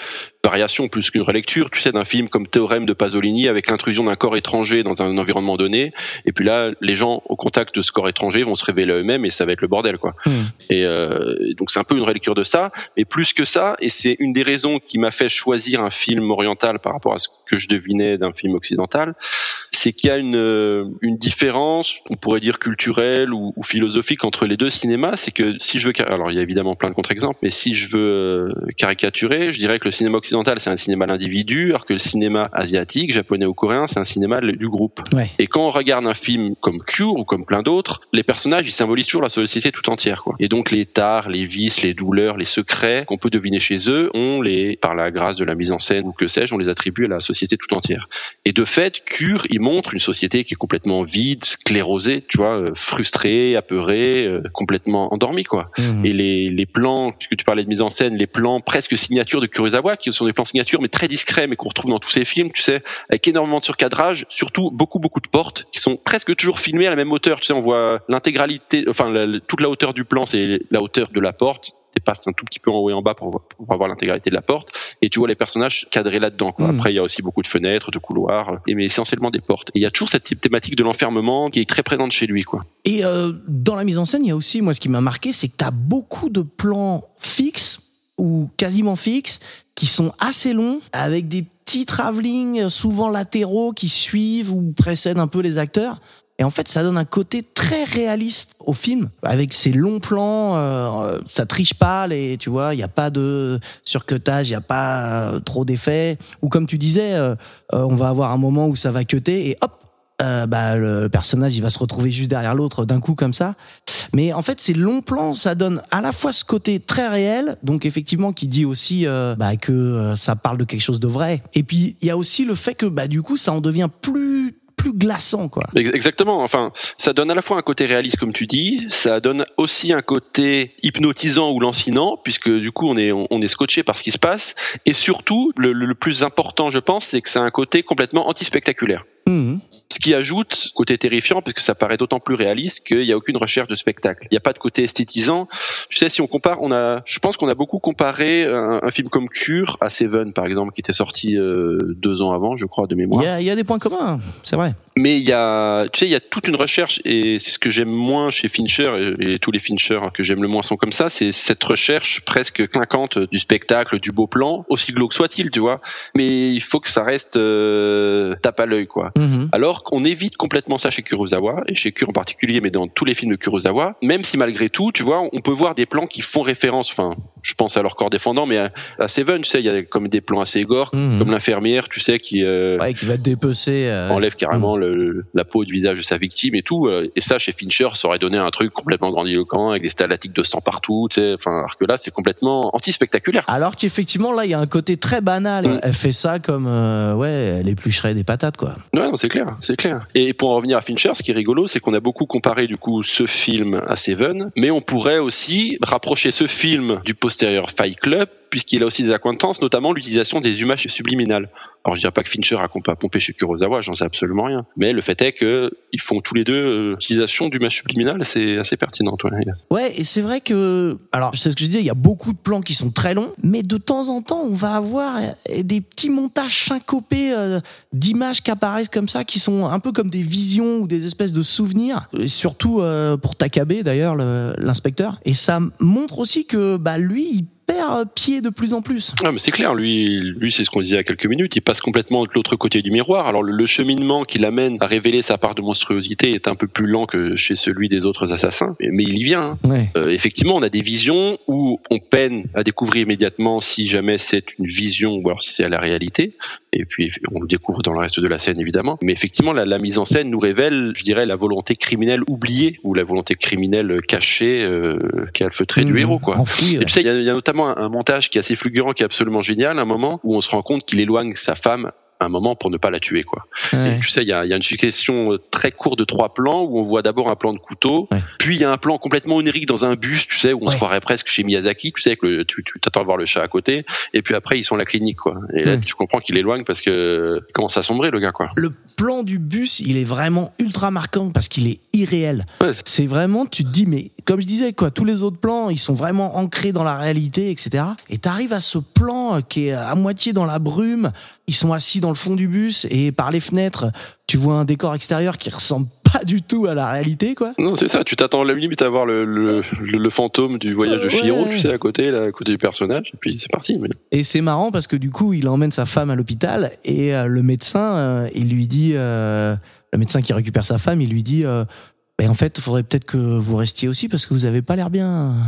variation plus qu'une relecture, tu sais, d'un film comme Théorème de Pasolini avec l'intrusion d'un corps étranger dans un environnement donné. Et puis là, les gens au contact de ce corps étranger vont se révéler eux-mêmes et ça va être le bordel, quoi. Mhm. Et euh, donc c'est un peu une relecture de ça, mais plus que ça, et c'est une des raisons qui m'a fait choisir un film oriental par rapport à ce que je devinais d'un film occidental, c'est qu'il y a une, euh, une différence, on pourrait dire culturelle ou, ou philosophique entre les deux cinémas. C'est que si je veux, alors il y a évidemment plein de contre-exemples, mais si je veux euh, caricaturer, je dirais que le cinéma occidental c'est un cinéma de l'individu, alors que le cinéma asiatique, japonais ou coréen, c'est un cinéma du groupe. Ouais. Et quand on regarde un film comme Cure ou comme plein d'autres, les personnages ils symbolisent toujours la société tout entière, quoi. Et donc les tares, les vices, les douleurs, les secrets qu'on peut deviner chez eux, on les, par la grâce de la mise en scène ou que sais-je, on les attribue à la société tout entière. Et de fait, Cure, il montre une société qui est complètement vide, sclérosée, tu vois, euh, frustrée, apeurée, euh, complètement endormie, quoi. Mhm. Et les, les plans, puisque tu parlais de mise en scène, les plans presque signature de Kurosawa, qui sont des plans signature, mais très discrets, mais qu'on retrouve dans tous ses films, tu sais, avec énormément de surcadrage, surtout beaucoup, beaucoup de portes, qui sont presque toujours filmées à la même hauteur. Tu sais, on voit l'intégralité, enfin, la- toute la hauteur du plan, c'est la hauteur de la porte, dépasse un tout petit peu en haut et en bas pour, pour avoir l'intégralité de la porte, et tu vois les personnages cadrés là-dedans. Mhm. Après, il y a aussi beaucoup de fenêtres, de couloirs, et mais essentiellement des portes. Et il y a toujours cette type thématique de l'enfermement qui est très présente chez lui, quoi. Et euh, dans la mise en scène, il y a aussi, moi, ce qui m'a marqué, c'est que tu as beaucoup de plans fixes ou quasiment fixes qui sont assez longs, avec des petits travelling, souvent latéraux, qui suivent ou précèdent un peu les acteurs. Et en fait, ça donne un côté très réaliste au film, avec ces longs plans. euh, ça triche pas, les, tu vois. Il n'y a pas de surcutage, il n'y a pas euh, trop d'effets. Ou comme tu disais, euh, on va avoir un moment où ça va cuter et hop, euh, bah, le personnage il va se retrouver juste derrière l'autre d'un coup comme ça. Mais en fait, ces longs plans, ça donne à la fois ce côté très réel, donc effectivement qui dit aussi euh, bah, que euh, ça parle de quelque chose de vrai. Et puis il y a aussi le fait que bah, du coup, ça en devient plus plus glaçant, quoi. Ex- Exactement. Enfin, ça donne à la fois un côté réaliste, comme tu dis, ça donne aussi un côté hypnotisant ou lancinant, puisque du coup, on est, on, est scotché par ce qui se passe. Et surtout, le, le plus important, je pense, c'est que a un côté complètement anti-spectaculaire. Mhm. Ce qui ajoute côté terrifiant, parce que ça paraît d'autant plus réaliste qu'il n'y a aucune recherche de spectacle. Il n'y a pas de côté esthétisant. Tu sais, si on compare, on a, je pense qu'on a beaucoup comparé un, un film comme Cure à Seven, par exemple, qui était sorti euh, deux ans avant, je crois, de mémoire. il y a des points communs, c'est vrai. Mais il y a, tu sais, il y a toute une recherche et c'est ce que j'aime moins chez Fincher et, et tous les Fincher que j'aime le moins sont comme ça. C'est cette recherche presque clinquante du spectacle, du beau plan, aussi glauque soit-il, tu vois. Mais il faut que ça reste euh, tape à l'œil, quoi. Mhm. Alors qu'on évite complètement ça chez Kurosawa et chez Kure en particulier, mais dans tous les films de Kurosawa. Même si malgré tout, tu vois, on peut voir des plans qui font référence. Enfin, je pense à leur corps défendant, mais à, à Seven, tu sais, il y a comme des plans assez gore, Mhm. comme l'infirmière, tu sais, qui euh, Ouais, qui va te dépecer. euh, enlève carrément le, la peau du visage de sa victime et tout. euh, Et ça, chez Fincher, ça aurait donné un truc complètement grandiloquent avec des stalactites de sang partout. Tu sais, enfin, alors que là, c'est complètement anti-spectaculaire. Alors qu'effectivement, là, il y a un côté très banal. Mm. Elle fait ça comme, euh, ouais, elle éplucherait des patates, quoi. Ouais, c'est clair, c'est clair. Et pour en revenir à Fincher, ce qui est rigolo, c'est qu'on a beaucoup comparé du coup ce film à Seven, mais on pourrait aussi rapprocher ce film du postérieur Fight Club, puisqu'il a aussi des accointances, notamment l'utilisation des images subliminales. Alors je dirais pas que Fincher a pompé chez Kurosawa, j'en sais absolument rien. Mais le fait est que ils font tous les deux euh, utilisation d'images subliminales, c'est assez pertinent. Ouais. Ouais, et c'est vrai que, alors, c'est ce que je disais, il y a beaucoup de plans qui sont très longs, mais de temps en temps, on va avoir euh, des petits montages syncopés euh, d'images qui apparaissent comme ça, qui sont un peu comme des visions ou des espèces de souvenirs, et surtout euh, pour Takabe d'ailleurs, le- l'inspecteur. Et ça montre aussi que, bah, lui, il perd pied de plus en plus. Ah, mais c'est clair, lui, lui c'est ce qu'on disait il y a quelques minutes, il passe complètement de l'autre côté du miroir. Alors le, le cheminement qui l'amène à révéler sa part de monstruosité est un peu plus lent que chez celui des autres assassins, mais, mais il y vient. hein. Ouais. Euh, effectivement, on a des visions où on peine à découvrir immédiatement si jamais c'est une vision ou alors si c'est à la réalité. Et puis on le découvre dans le reste de la scène évidemment. Mais effectivement, la, la mise en scène nous révèle, je dirais, la volonté criminelle oubliée ou la volonté criminelle cachée euh, qui a le feutré du Mmh, héros, quoi. enfoui, Et tu sais, il y, a- il y a notamment un, un montage qui est assez fulgurant, qui est absolument génial, un moment où on se rend compte qu'il éloigne sa femme un moment pour ne pas la tuer, quoi. Ouais. Et tu sais, il y a, il y a une succession euh, très courte de trois plans où on voit d'abord un plan de couteau, Ouais. puis il y a un plan complètement onirique dans un bus, tu sais, où on Ouais. se croirait presque chez Miyazaki, tu sais, que le, tu tu t'attends à voir le chat à côté, et puis après ils sont à la clinique, quoi. Et là, Ouais. tu comprends qu'il éloigne parce que il commence à sombrer, le gars, quoi. Le plan du bus, il est vraiment ultra marquant parce qu'il est irréel. Ouais. C'est vraiment, tu te dis, mais comme je disais, quoi, tous les autres plans, ils sont vraiment ancrés dans la réalité, etc. Et t'arrives à ce plan euh, qui est à moitié dans la brume. Ils sont assis dans le fond du bus et par les fenêtres, tu vois un décor extérieur qui ressemble pas du tout à la réalité, quoi. Non, c'est ça, tu t'attends à la limite à voir le, le, le, le fantôme du voyage de Ouais. Chihiro, tu sais, à côté, là, à côté du personnage, et puis c'est parti. Mais... Et c'est marrant parce que du coup, il emmène sa femme à l'hôpital et euh, le médecin, euh, il lui dit, euh, le médecin qui récupère sa femme, il lui dit, en fait, il faudrait peut-être que vous restiez aussi parce que vous avez pas l'air bien.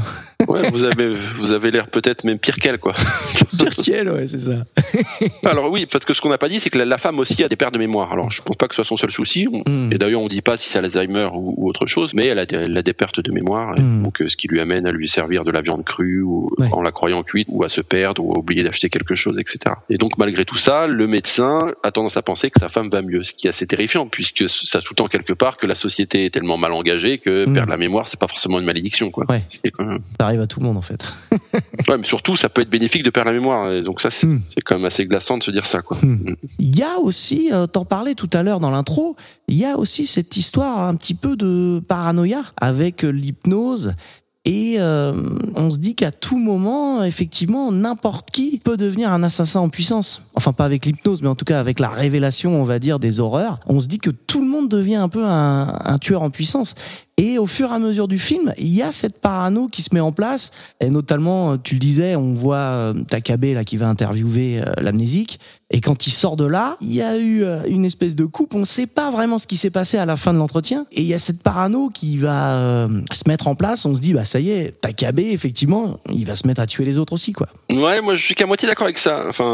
Ouais, vous avez, vous avez l'air peut-être même pire qu'elle, quoi. Pire qu'elle, ouais, c'est ça. Alors oui, parce que ce qu'on n'a pas dit, c'est que la, la femme aussi a des pertes de mémoire. Alors je pense pas que ce soit son seul souci. On- Mm. Et d'ailleurs, on dit pas si c'est Alzheimer ou, ou autre chose, mais elle a des, elle a des pertes de mémoire, et Mm. donc euh, ce qui lui amène à lui servir de la viande crue ou Ouais. en la croyant cuite, ou à se perdre, ou à oublier d'acheter quelque chose, etc. Et donc malgré tout ça, le médecin a tendance à penser que sa femme va mieux, ce qui est assez terrifiant, puisque ça sous-tend quelque part que la société est tellement mal engagée que Mm. perdre la mémoire, c'est pas forcément une malédiction, quoi. Ouais. Quand même- Ça arrive à tout le monde, en fait. Ouais, mais surtout, ça peut être bénéfique de perdre la mémoire. Et donc ça, c'est Mm. c'est quand même assez glaçant de se dire ça, quoi. Il y a aussi, euh, t'en parlais tout à l'heure dans l'intro, il y a aussi cette histoire un petit peu de paranoïa avec euh, l'hypnose. Et euh, on se dit qu'à tout moment, effectivement, n'importe qui peut devenir un assassin en puissance. Enfin, pas avec l'hypnose, mais en tout cas avec la révélation, on va dire, des horreurs. On se dit que tout le monde devient un peu un, un tueur en puissance. Et au fur et à mesure du film, il y a cette parano qui se met en place. Et notamment, euh, tu le disais, on voit euh, Takabe là qui va interviewer euh, l'amnésique. Et quand il sort de là, il y a eu euh, une espèce de coupe. On ne sait pas vraiment ce qui s'est passé à la fin de l'entretien. Et il y a cette parano qui va euh, se mettre en place. On se dit, bah ça y est, Takabe, effectivement, il va se mettre à tuer les autres aussi, quoi. Ouais, moi je suis qu'à moitié d'accord avec ça. Enfin,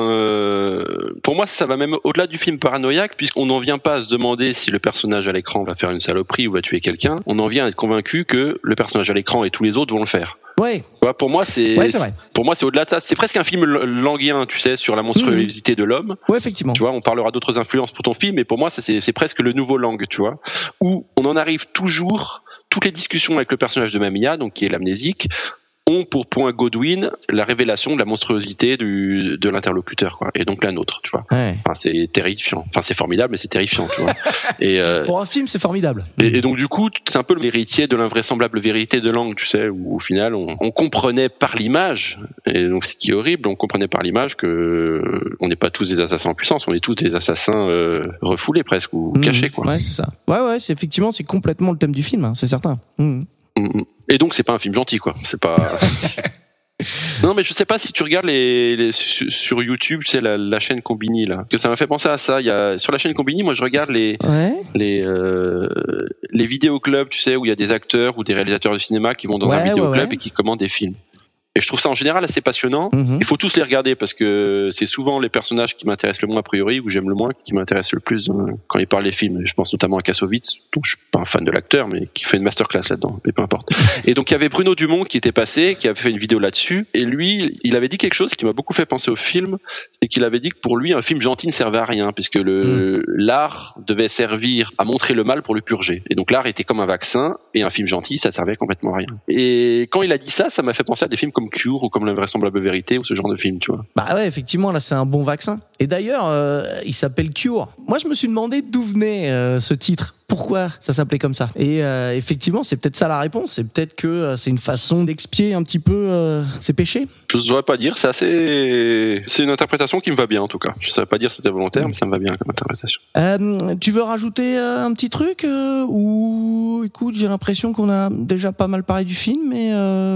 euh, pour moi, ça va même au-delà du film paranoïaque, puisqu'on n'en vient pas à se demander si le personnage à l'écran va faire une saloperie ou va tuer quelqu'un. On en vient à être convaincu que le personnage à l'écran et tous les autres vont le faire. Ouais, pour moi, c'est ouais, pour moi c'est au-delà de ça. C'est presque un film languien, tu sais, sur la monstruosité de l'homme. Ouais, effectivement. Tu vois, on parlera d'autres influences pour ton film, mais pour moi, c'est presque le nouveau langue, tu vois, où on en arrive toujours. Toutes les discussions avec le personnage de Mamia, donc qui est l'amnésique, ont pour point Godwin la révélation de la monstruosité du, de l'interlocuteur, quoi, et donc la nôtre, tu vois. Ouais. Enfin, c'est terrifiant. Enfin, c'est formidable, mais c'est terrifiant, tu vois. Et, euh, Pour un film, c'est formidable. et, et donc du coup, c'est un peu l'héritier de l'invraisemblable vérité de langue, tu sais, où au final, on, on comprenait par l'image, et donc ce qui est horrible, on comprenait par l'image que on n'est pas tous des assassins en puissance, on est tous des assassins euh, refoulés presque ou Mhm. cachés, quoi. Ouais, c'est ça. Ouais, ouais, c'est effectivement, c'est complètement le thème du film, hein, c'est certain. Mhm. Et donc c'est pas un film gentil, quoi. C'est pas. Non mais je sais pas si tu regardes les, les- sur YouTube, tu sais la, la chaîne Combini là, que ça m'a fait penser à ça. Il y a sur la chaîne Combini, moi je regarde les Ouais. les euh, les vidéoclubs, tu sais, où il y a des acteurs ou des réalisateurs de cinéma qui vont dans Ouais, un vidéoclub ouais. et qui commandent des films. Et je trouve ça en général assez passionnant. Mhm. Il faut tous les regarder parce que c'est souvent les personnages qui m'intéressent le moins a priori ou j'aime le moins qui m'intéressent le plus euh, quand ils parlent des films. Je pense notamment à Kassovitz, dont je suis pas un fan de l'acteur, mais qui fait une masterclass là-dedans. Mais peu importe. Et donc il y avait Bruno Dumont qui était passé, qui avait fait une vidéo là-dessus. Et lui, il avait dit quelque chose qui m'a beaucoup fait penser au film, c'est qu'il avait dit que pour lui un film gentil ne servait à rien puisque le l'art devait servir à montrer le mal pour le purger. Et donc l'art était comme un vaccin et un film gentil ça servait complètement à rien. Et quand il a dit ça, ça m'a fait penser à des films comme Cure ou comme L'invraisemblable vérité ou ce genre de film, tu vois. Bah ouais, effectivement, là, c'est un bon vaccin. Et d'ailleurs, euh, il s'appelle Cure. Moi, je me suis demandé d'où venait euh, ce titre. Pourquoi ça s'appelait comme ça Et euh, effectivement, c'est peut-être ça la réponse. C'est peut-être que euh, c'est une façon d'expier un petit peu euh, ses péchés. Je ne saurais pas dire, c'est assez, c'est une interprétation qui me va bien en tout cas. Je ne saurais pas dire si c'était volontaire, mais ça me va bien comme interprétation. Euh, tu veux rajouter un petit truc Ou écoute, j'ai l'impression qu'on a déjà pas mal parlé du film, mais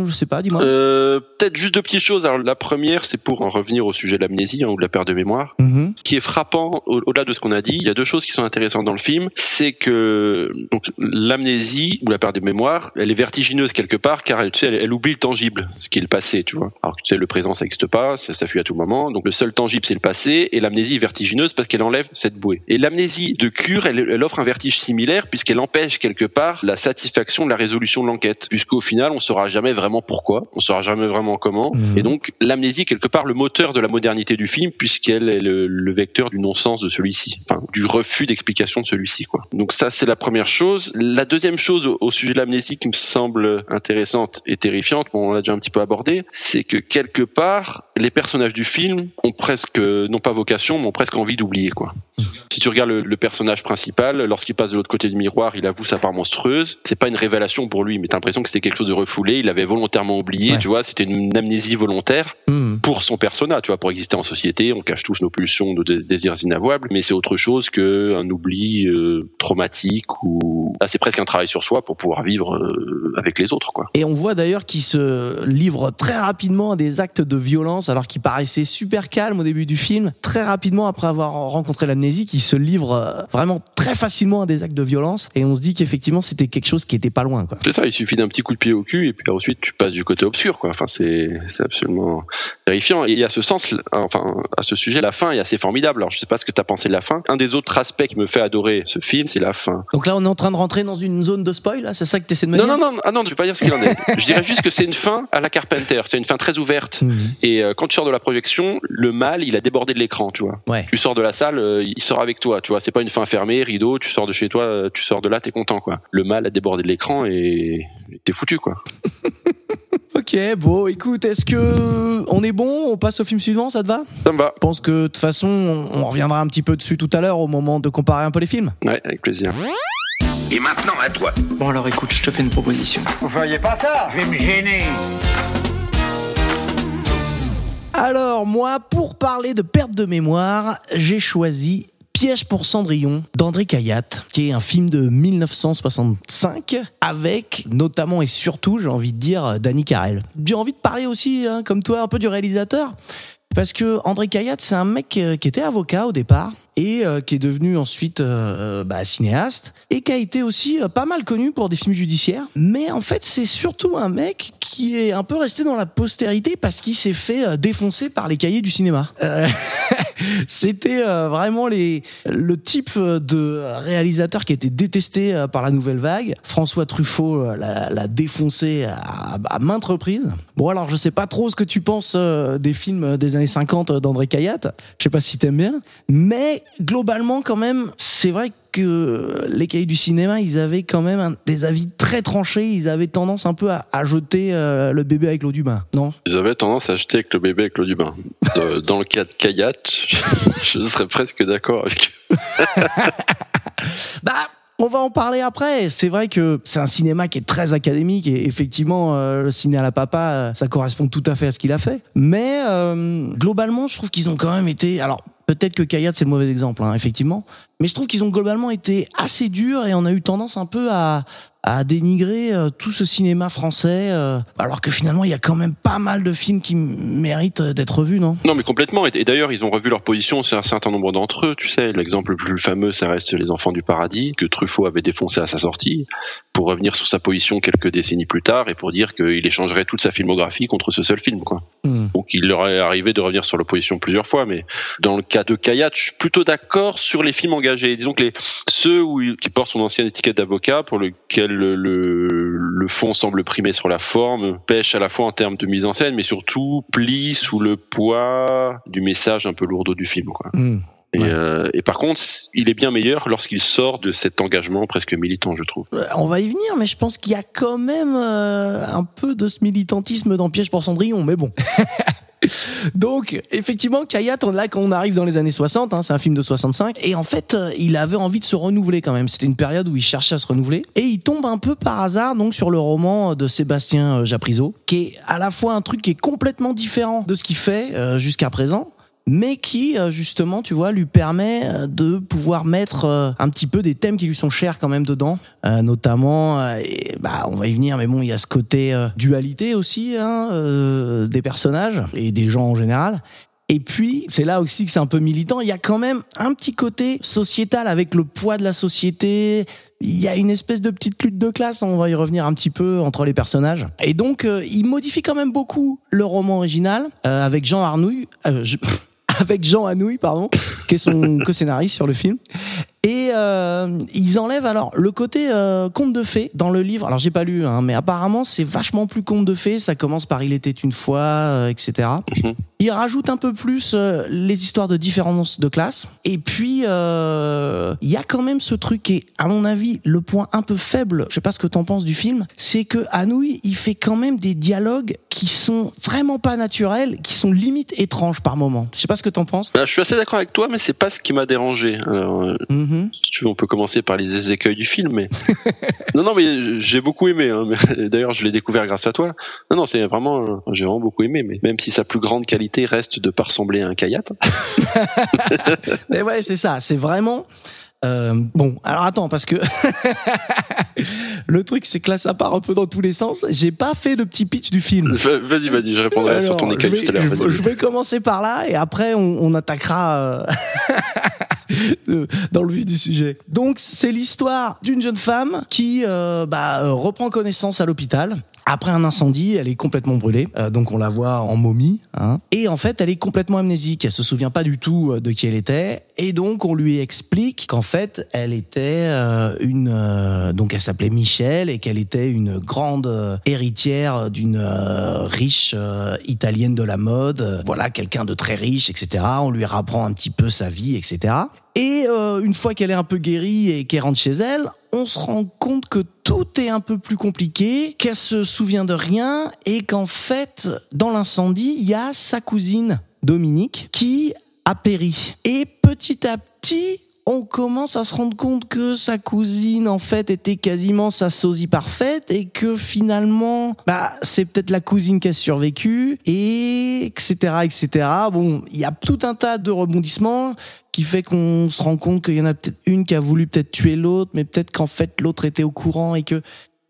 je sais pas, dis-moi. Peut-être juste deux petites choses. Alors la première, c'est pour en revenir au sujet de l'amnésie hein, ou de la perte de mémoire. Mhm. Ce qui est frappant au- au-delà de ce qu'on a dit, il y a deux choses qui sont intéressantes dans le film. C'est que donc l'amnésie ou la perte de mémoire, elle est vertigineuse quelque part car elle, tu sais, elle, elle oublie le tangible, ce qui est le passé, tu vois. Alors que tu sais, le présent ça n'existe pas, ça, ça fuit à tout moment. Donc le seul tangible c'est le passé et l'amnésie est vertigineuse parce qu'elle enlève cette bouée. Et l'amnésie de cure, elle, elle offre un vertige similaire puisqu'elle empêche quelque part la satisfaction de la résolution de l'enquête, puisqu'au final on saura jamais vraiment pourquoi, on saura jamais vraiment comment. Mhm. Et donc l'amnésie quelque part le moteur de la modernité du film puisqu'elle est le, le vecteur du non-sens de celui-ci, enfin du refus d'explication de celui-ci quoi. Donc ça c'est la première chose. La deuxième chose au, sujet de l'amnésie qui me semble intéressante et terrifiante, bon, on l'a déjà un petit peu abordé, c'est que quelque part les personnages du film ont presque non pas vocation mais ont presque envie d'oublier quoi. Si tu regardes le, le personnage principal, lorsqu'il passe de l'autre côté du miroir, il avoue sa part monstrueuse. C'est pas une révélation pour lui, mais t'as l'impression que c'était quelque chose de refoulé. Il avait volontairement oublié, Ouais. tu vois. C'était une amnésie volontaire Mhm. pour son persona, tu vois, pour exister en société. On cache tous nos pulsions, nos dé- désirs inavouables, mais c'est autre chose que un oubli euh, traumatique ou là c'est presque un travail sur soi pour pouvoir vivre euh, avec les autres, quoi. Et on voit d'ailleurs qu'il se livre très rapidement à des actes de violence, alors qu'il paraissait super calme au début du film. Très rapidement, après avoir rencontré l'amnésie, se livre euh, vraiment très facilement à des actes de violence. Et on se dit qu'effectivement, c'était quelque chose qui était pas loin, quoi. C'est ça, il suffit d'un petit coup de pied au cul et puis ensuite tu passes du côté obscur, quoi. Enfin, c'est c'est absolument terrifiant. Et il y a ce sens, enfin, à ce sujet, la fin est assez formidable. Alors, je sais pas ce que t'as pensé de la fin. Un des autres aspects qui me fait adorer ce film, c'est la fin. Donc là, on est en train de rentrer dans une zone de spoil, là C'est ça que tu essaies de me Non, dire? non, non, ah non, je vais pas dire ce qu'il en est. je dirais juste que c'est une fin à la Carpenter. C'est une fin très ouverte. Mhm. Et euh, quand tu sors de la projection, le mal, il a débordé de l'écran, tu vois. Ouais. Tu sors de la salle, euh, il sort avec toi, tu vois. C'est pas une fin fermée, rideau, tu sors de chez toi, tu sors de là, t'es content, quoi. Le mal a débordé de l'écran et t'es foutu, quoi. Ok, bon, écoute, est-ce que on est bon? On passe au film suivant, ça te va? Ça me va. Je pense que de toute façon, on on reviendra un petit peu dessus tout à l'heure au moment de comparer un peu les films. Ouais, avec plaisir. Et maintenant à toi. Bon alors écoute, je te fais une proposition. Vous feriez pas ça? Je vais me gêner. Alors, moi, pour parler de perte de mémoire, j'ai choisi Piège pour Cendrillon d'André Cayatte, qui est un film de 1965 avec notamment et surtout, j'ai envie de dire, Danny Carell. J'ai envie de parler aussi, hein, comme toi, un peu du réalisateur. Parce que André Cayatte, c'est un mec euh, qui était avocat au départ et euh, qui est devenu ensuite euh, euh, bah, cinéaste et qui a été aussi euh, pas mal connu pour des films judiciaires. Mais en fait, c'est surtout un mec qui est un peu resté dans la postérité parce qu'il s'est fait euh, défoncer par les cahiers du cinéma. C'était vraiment les, le type de réalisateur qui était détesté par la nouvelle vague. François Truffaut l'a défoncé à, à maintes reprises. Bon alors je sais pas trop ce que tu penses des films des années 50 d'André Cayatte. Je sais pas si t'aimes bien, mais globalement quand même, c'est vrai que les cahiers du cinéma, ils avaient quand même un- des avis très tranchés. Ils avaient tendance un peu à, à jeter euh, le bébé avec l'eau du bain, non? Ils avaient tendance à jeter avec le bébé avec l'eau du bain. Dans le cas de Kayat, je serais presque d'accord avec eux. Bah, on va en parler après. C'est vrai que c'est un cinéma qui est très académique et effectivement, euh, le ciné à la papa, euh, ça correspond tout à fait à ce qu'il a fait. Mais euh, globalement, je trouve qu'ils ont quand même été. Alors, peut-être que Kayat, c'est le mauvais exemple, hein, effectivement. Mais je trouve qu'ils ont globalement été assez durs et on a eu tendance un peu à, à dénigrer euh, tout ce cinéma français, euh, alors que finalement, il y a quand même pas mal de films qui méritent euh, d'être vus, non? Non, mais complètement. Et, et d'ailleurs, ils ont revu leur position sur un certain nombre d'entre eux. Tu sais, l'exemple le plus fameux, ça reste Les Enfants du Paradis, que Truffaut avait défoncé à sa sortie, pour revenir sur sa position quelques décennies plus tard et pour dire qu'il échangerait toute sa filmographie contre ce seul film, quoi. Hmm. Donc, il leur est arrivé de revenir sur l'opposition plusieurs fois. Mais dans le cas de Kayat, je suis plutôt d'accord sur les films engagés. Disons que les, ceux où, qui portent son ancienne étiquette d'avocat, pour lequel le, le, le fond semble primer sur la forme, pêche à la fois en termes de mise en scène, mais surtout plie sous le poids du message un peu lourdeau du film. Quoi. Hmm. Et, Ouais. euh, et par contre, il est bien meilleur lorsqu'il sort de cet engagement presque militant, je trouve. Euh, On va y venir, mais je pense qu'il y a quand même euh, un peu de ce militantisme dans Piège pour Cendrillon, mais bon. Donc, effectivement, Kayat, on- là, quand on arrive dans les années 60, hein, c'est un film de 65, et en fait, euh, il avait envie de se renouveler quand même. C'était une période où il cherchait à se renouveler, et il tombe un peu par hasard donc sur le roman de Sébastien euh, Japrisot, qui est à la fois un truc qui est complètement différent de ce qu'il fait euh, jusqu'à présent, mais qui euh, justement, tu vois, lui permet euh, de pouvoir mettre euh, un petit peu des thèmes qui lui sont chers quand même dedans, Euh, notamment, bah, on va y venir, mais bon, il y a ce côté euh, dualité aussi hein, des personnages et des gens en général. Et puis, c'est là aussi que c'est un peu militant. Il y a quand même un petit côté sociétal avec le poids de la société. Il y a une espèce de petite lutte de classe. On va y revenir un petit peu entre les personnages. Et donc, il modifie quand même beaucoup le roman original avec Jean Arnouille. Avec Jean Anouilh, pardon, qui est son co-scénariste sur le film. Et euh, ils enlèvent alors le côté euh, conte de fées dans le livre. Alors j'ai pas lu, hein, mais apparemment c'est vachement plus conte de fées. Ça commence par il était une fois, euh, etc. Mhm. Ils rajoutent un peu plus les histoires de différence de classe. Et puis il y a quand même ce truc qui est, à mon avis, le point un peu faible. Je sais pas ce que t'en penses du film. C'est que Anouilh, il fait quand même des dialogues qui sont vraiment pas naturels, qui sont limite étranges par moment. Je sais pas ce que t'en penses. Ah, je suis assez d'accord avec toi, mais c'est pas ce qui m'a dérangé. Alors, Mhm. Si tu veux, on peut commencer par les écueils du film, mais non, non, mais j'ai beaucoup aimé. Hein. D'ailleurs, je l'ai découvert grâce à toi. Non, non, c'est vraiment, euh, j'ai vraiment beaucoup aimé. Mais même si sa plus grande qualité reste de pas ressembler à un kayak, Mais ouais, c'est ça. C'est vraiment. Euh, bon, alors attends, parce que le truc, c'est que là, ça part un peu dans tous les sens. J'ai pas fait de petit pitch du film. vas-y, vas-y, je répondrai sur ton écueil tout à l'heure. je- vais commencer par là et après on, on attaquera euh, dans le vif du sujet. Donc c'est l'histoire d'une jeune femme qui euh, bah, reprend connaissance à l'hôpital. Après un incendie, elle est complètement brûlée, Euh, donc on la voit en momie. Hein. Et en fait, elle est complètement amnésique. Elle se souvient pas du tout euh, de qui elle était. Et donc on lui explique qu'en fait, elle était euh, une, euh, donc elle s'appelait Michel et qu'elle était une grande euh, héritière d'une euh, riche italienne de la mode. Voilà, quelqu'un de très riche, etc. On lui rapprend un petit peu sa vie, etc. Et euh, une fois qu'elle est un peu guérie et qu'elle rentre chez elle, on se rend compte que tout est un peu plus compliqué, qu'elle se souvient de rien et qu'en fait, dans l'incendie, il y a sa cousine Dominique qui a péri. Et petit à petit, on commence à se rendre compte que sa cousine, en fait, était quasiment sa sosie parfaite et que finalement, bah, c'est peut-être la cousine qui a survécu et etc., etc. Bon, il y a tout un tas de rebondissements qui fait qu'on se rend compte qu'il y en a peut-être une qui a voulu peut-être tuer l'autre, mais peut-être qu'en fait l'autre était au courant et que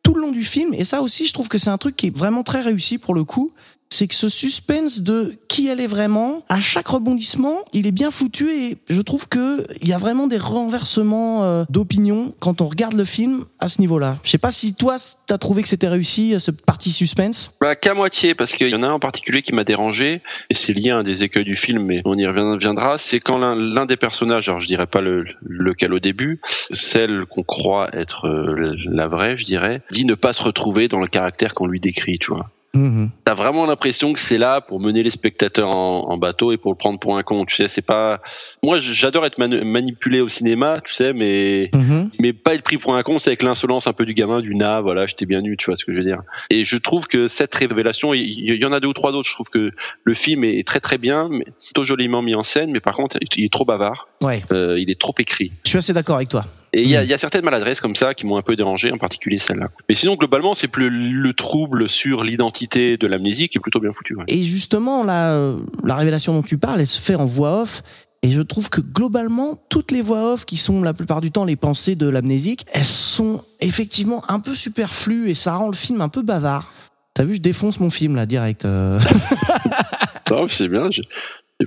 tout le long du film, et ça aussi je trouve que c'est un truc qui est vraiment très réussi pour le coup, c'est que ce suspense de qui elle est vraiment, à chaque rebondissement, il est bien foutu et je trouve que il y a vraiment des renversements euh, d'opinion quand on regarde le film à ce niveau-là. Je sais pas si toi, t'as trouvé que c'était réussi, euh, cette partie suspense Bah, qu'à moitié, parce qu'il y en a un en particulier qui m'a dérangé, et c'est lié à un des écueils du film, mais on y reviendra, c'est quand l'un l'un des personnages, alors je dirais pas le, lequel au début, celle qu'on croit être euh, la vraie, je dirais, dit ne pas se retrouver dans le caractère qu'on lui décrit, tu vois. Mhm. T'as vraiment l'impression que c'est là pour mener les spectateurs en, en bateau et pour le prendre pour un con. Tu sais, c'est pas. Moi, j'adore être manipulé au cinéma, tu sais, mais Mhm. mais pas être pris pour un con, c'est avec l'insolence un peu du gamin, du na, voilà, j'étais bien nu, tu vois ce que je veux dire. Et je trouve que cette révélation, il il y, en a deux ou trois autres. Je trouve que le film est très très bien, mais plutôt joliment mis en scène, mais par contre, il est trop bavard, Ouais, euh, il est trop écrit. je suis assez d'accord avec toi. Et il y, a, il y a certaines maladresses comme ça qui m'ont un peu dérangé, en particulier celle-là. Mais sinon, globalement, c'est plus le trouble sur l'identité de l'amnésie qui est plutôt bien foutu. ouais. Et justement, la, euh, la révélation dont tu parles, elle se fait en voix off. Et je trouve que globalement, toutes les voix off qui sont la plupart du temps les pensées de l'amnésique, elles sont effectivement un peu superflues et ça rend le film un peu bavard. T'as vu, je défonce mon film là, direct. euh. Non, c'est bien, j'ai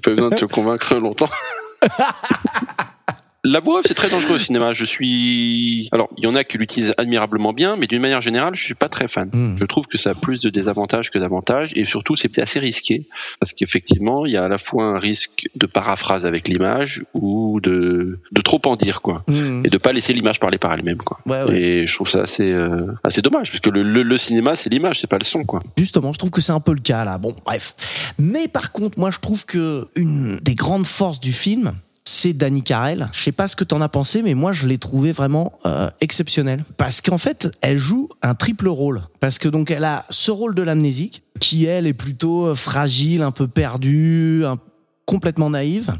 pas besoin de te convaincre longtemps. La voix c'est très dangereux au cinéma. Je suis. Alors, il y en a qui l'utilisent admirablement bien, mais d'une manière générale, je suis pas très fan. Hmm. Je trouve que ça a plus de désavantages que d'avantages, et surtout, c'est assez risqué, parce qu'effectivement, il y a à la fois un risque de paraphrase avec l'image ou de de trop en dire, quoi, Mhm. et de pas laisser l'image parler par elle-même, quoi. Ouais, ouais. Et je trouve ça assez euh, assez dommage, parce que le, le, le cinéma, c'est l'image, c'est pas le son, quoi. Justement, je trouve que c'est un peu le cas là. Bon, bref. Mais par contre, moi, je trouve que une des grandes forces du film, c'est Danny Carell. Je sais pas ce que t'en as pensé, mais moi, je l'ai trouvé vraiment euh, exceptionnel. Parce qu'en fait, elle joue un triple rôle. Parce que donc, elle a ce rôle de l'amnésique, qui elle est plutôt euh, fragile, un peu perdue, complètement naïve.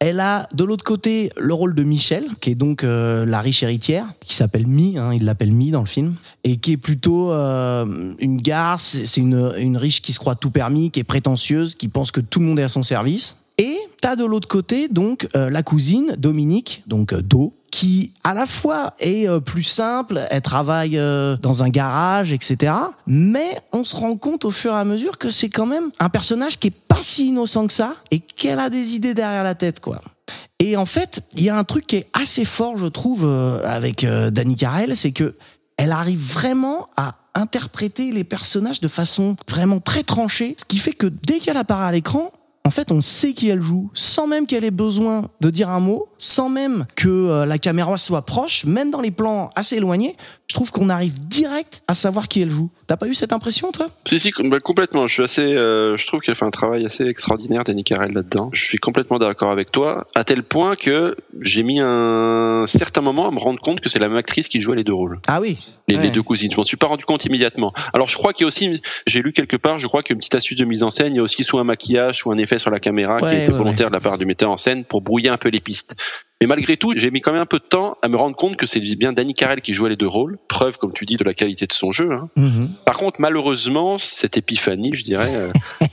Elle a de l'autre côté le rôle de Michel, qui est donc euh, la riche héritière, qui s'appelle Mi, hein, il l'appelle Mi dans le film, et qui est plutôt euh, une garce, c'est une, une riche qui se croit tout permis, qui est prétentieuse, qui pense que tout le monde est à son service. Et t'as de l'autre côté donc euh, la cousine Dominique, donc euh, Do, qui à la fois est euh, plus simple, elle travaille euh, dans un garage, etc. Mais on se rend compte au fur et à mesure que c'est quand même un personnage qui est pas si innocent que ça et qu'elle a des idées derrière la tête, quoi. Et en fait, il y a un truc qui est assez fort, je trouve, euh, avec euh, Danny Carell, c'est que elle arrive vraiment à interpréter les personnages de façon vraiment très tranchée, ce qui fait que dès qu'elle apparaît à l'écran, en fait, on sait qui elle joue, sans même qu'elle ait besoin de dire un mot, sans même que euh, la caméra soit proche, même dans les plans assez éloignés, je trouve qu'on arrive direct à savoir qui elle joue. T'as pas eu cette impression, toi? Si si bah, complètement. Je suis assez. euh, je trouve qu'elle fait un travail assez extraordinaire, Danny Carell là-dedans. Je suis complètement d'accord avec toi, à tel point que j'ai mis un certain moment à me rendre compte que c'est la même actrice qui jouait les deux rôles, Ah oui. les, Ouais. les deux cousines. Je m'en suis pas rendu compte immédiatement. Alors je crois qu'il y a aussi, j'ai lu quelque part, je crois qu'une petite astuce de mise en scène, il y a aussi soit un maquillage, soit un effet sur la caméra qui a été ouais, volontaire de la part du metteur en scène pour brouiller un peu les pistes. Mais malgré tout, j'ai mis quand même un peu de temps à me rendre compte que c'est bien Danny Carell qui jouait les deux rôles. Preuve, comme tu dis, de la qualité de son jeu. Hein. Mhm. Par contre, malheureusement, cette épiphanie, je dirais, euh,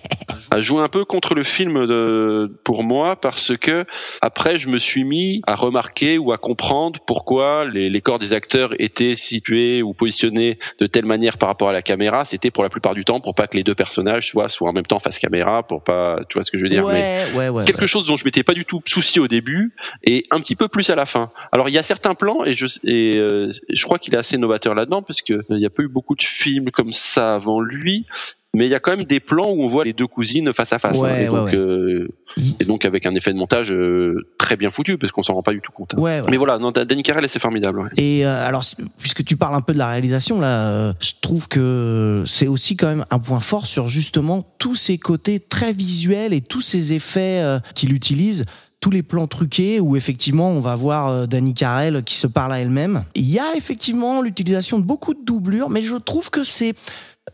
a joué un peu contre le film de, pour moi parce que après, je me suis mis à remarquer ou à comprendre pourquoi les, les corps des acteurs étaient situés ou positionnés de telle manière par rapport à la caméra. C'était pour la plupart du temps pour pas que les deux personnages soient soient en même temps face caméra, pour pas, tu vois ce que je veux dire. Mais- Ouais, ouais, ouais. quelque chose dont je m'étais pas du tout soucié au début et un petit peu plus à la fin. Alors il y a certains plans et je et euh, je crois qu'il est assez novateur là-dedans parce que euh, il y a pas eu beaucoup de films comme ça avant lui. Mais il y a quand même des plans où on voit les deux cousines face à face. hein. Ouais, et, ouais, donc, ouais. euh, et donc avec un effet de montage euh, très bien foutu parce qu'on s'en rend pas du tout compte. hein. Mais voilà, non, Danny Carell c'est formidable. Et euh, alors, puisque tu parles un peu de la réalisation, là, euh, je trouve que c'est aussi quand même un point fort sur justement tous ces côtés très visuels et tous ces effets euh, qu'il utilise. Tous les plans truqués où effectivement on va voir euh, Danny Carell qui se parle à elle-même. Il y a effectivement l'utilisation de beaucoup de doublures, mais je trouve que c'est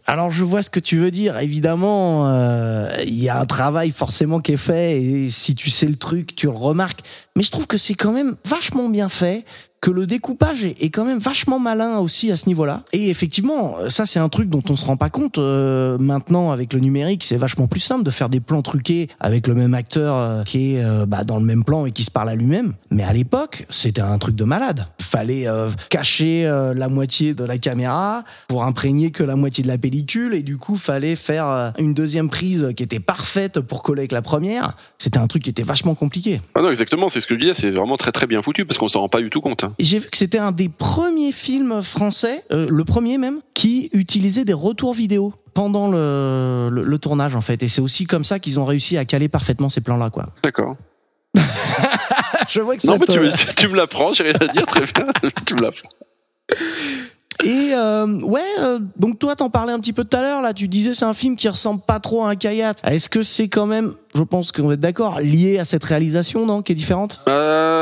alors je vois ce que tu veux dire. Évidemment, euh, il y a un travail forcément qui est fait et si tu sais le truc, tu le remarques. Mais je trouve que c'est quand même vachement bien fait. Que le découpage est, quand même vachement malin aussi à ce niveau-là. Et effectivement, ça c'est un truc dont on se rend pas compte euh, maintenant avec le numérique. C'est vachement plus simple de faire des plans truqués avec le même acteur euh, qui est euh, bah, dans le même plan et qui se parle à lui-même. Mais à l'époque, c'était un truc de malade. Fallait euh, cacher euh, la moitié de la caméra pour imprégner que la moitié de la pellicule et du coup fallait faire euh, une deuxième prise qui était parfaite pour coller avec la première. C'était un truc qui était vachement compliqué. Ah non, exactement, c'est ce que je disais, c'est vraiment très très bien foutu parce qu'on s'en rend pas du tout compte. Hein. J'ai vu que c'était un des premiers films français, euh, le premier même, qui utilisait des retours vidéo pendant le, le, le tournage en fait. Et c'est aussi comme ça qu'ils ont réussi à caler parfaitement ces plans-là, quoi. D'accord. Je vois que Non, ça mais tu, me- tu me l'apprends, j'ai rien à dire, très bien. tu me l'apprends. Et euh, ouais, euh, donc toi t'en parlais un petit peu tout à l'heure là, tu disais c'est un film qui ressemble pas trop à un Kayat. Est-ce que c'est quand même, je pense qu'on va être d'accord, lié à cette réalisation, non, qui est différente? Euh,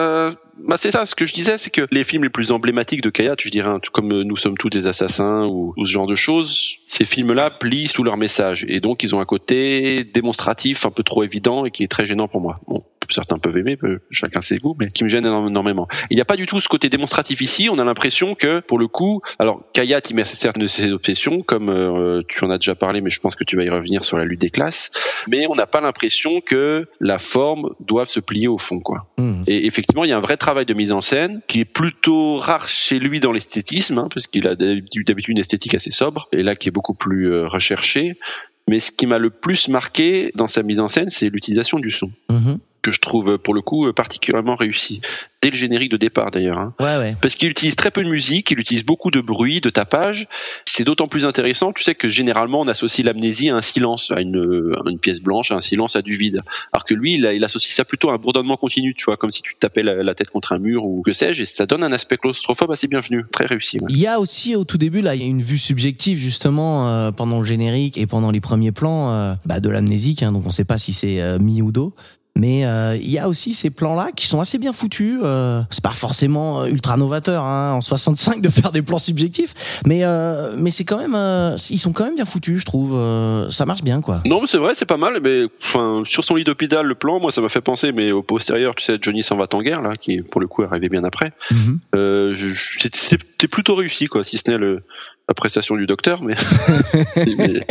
bah c'est ça, ce que je disais, c'est que les films les plus emblématiques de Kayat, je dirais, hein, comme euh, Nous sommes tous des assassins ou, ou ce genre de choses, ces films-là plient sous leur message. Et donc, ils ont un côté démonstratif un peu trop évident et qui est très gênant pour moi. Bon, certains peuvent aimer, peu- chacun ses goûts, mais qui me gêne énormément. Il n'y a pas du tout ce côté démonstratif ici. On a l'impression que, pour le coup, alors Kayat, il met certaines de ses obsessions, comme euh, tu en as déjà parlé, mais je pense que tu vas y revenir sur la lutte des classes. Mais on n'a pas l'impression que la forme doive se plier au fond, quoi. Hmm. Et effectivement, il y a un vrai travail de mise en scène qui est plutôt rare chez lui dans l'esthétisme, hein, parce qu'il a d'habitude une esthétique assez sobre, et là qui est beaucoup plus euh, recherchée. Mais ce qui m'a le plus marqué dans sa mise en scène, c'est l'utilisation du son, Mhm. Que je trouve pour le coup euh, particulièrement réussi. Dès le générique de départ d'ailleurs. Hein. Ouais, ouais. Parce qu'il utilise très peu de musique, il utilise beaucoup de bruit, de tapage. C'est d'autant plus intéressant, tu sais que généralement on associe l'amnésie à un silence, à une, à une pièce blanche, à un silence, à du vide. Alors que lui, il, associe ça plutôt à un bourdonnement continu, tu vois, comme si tu tapais la, la tête contre un mur ou que sais-je, et ça donne un aspect claustrophobe assez bienvenu, très réussi. ouais. Il y a aussi au tout début là, il y a une vue subjective justement euh, pendant le générique et pendant les premiers plans euh, bah, de l'amnésique. Hein, donc on sait pas si c'est euh, mi ou do. Mais euh, il y a aussi ces plans-là qui sont assez bien foutus. Euh, c'est pas forcément euh, ultra novateur hein, en 65 de faire des plans subjectifs, mais euh, mais c'est quand même euh, ils sont quand même bien foutus, je trouve. Euh, ça marche bien quoi. Non, mais c'est vrai, c'est pas mal. Mais enfin, sur son lit d'hôpital, le plan, moi, ça m'a fait penser. Mais au postérieur, tu sais, Johnny s'en va en guerre, là, qui pour le coup est arrivé bien après. Je- je- c'était- plutôt réussi, quoi, si ce n'est la prestation du docteur, mais, mais,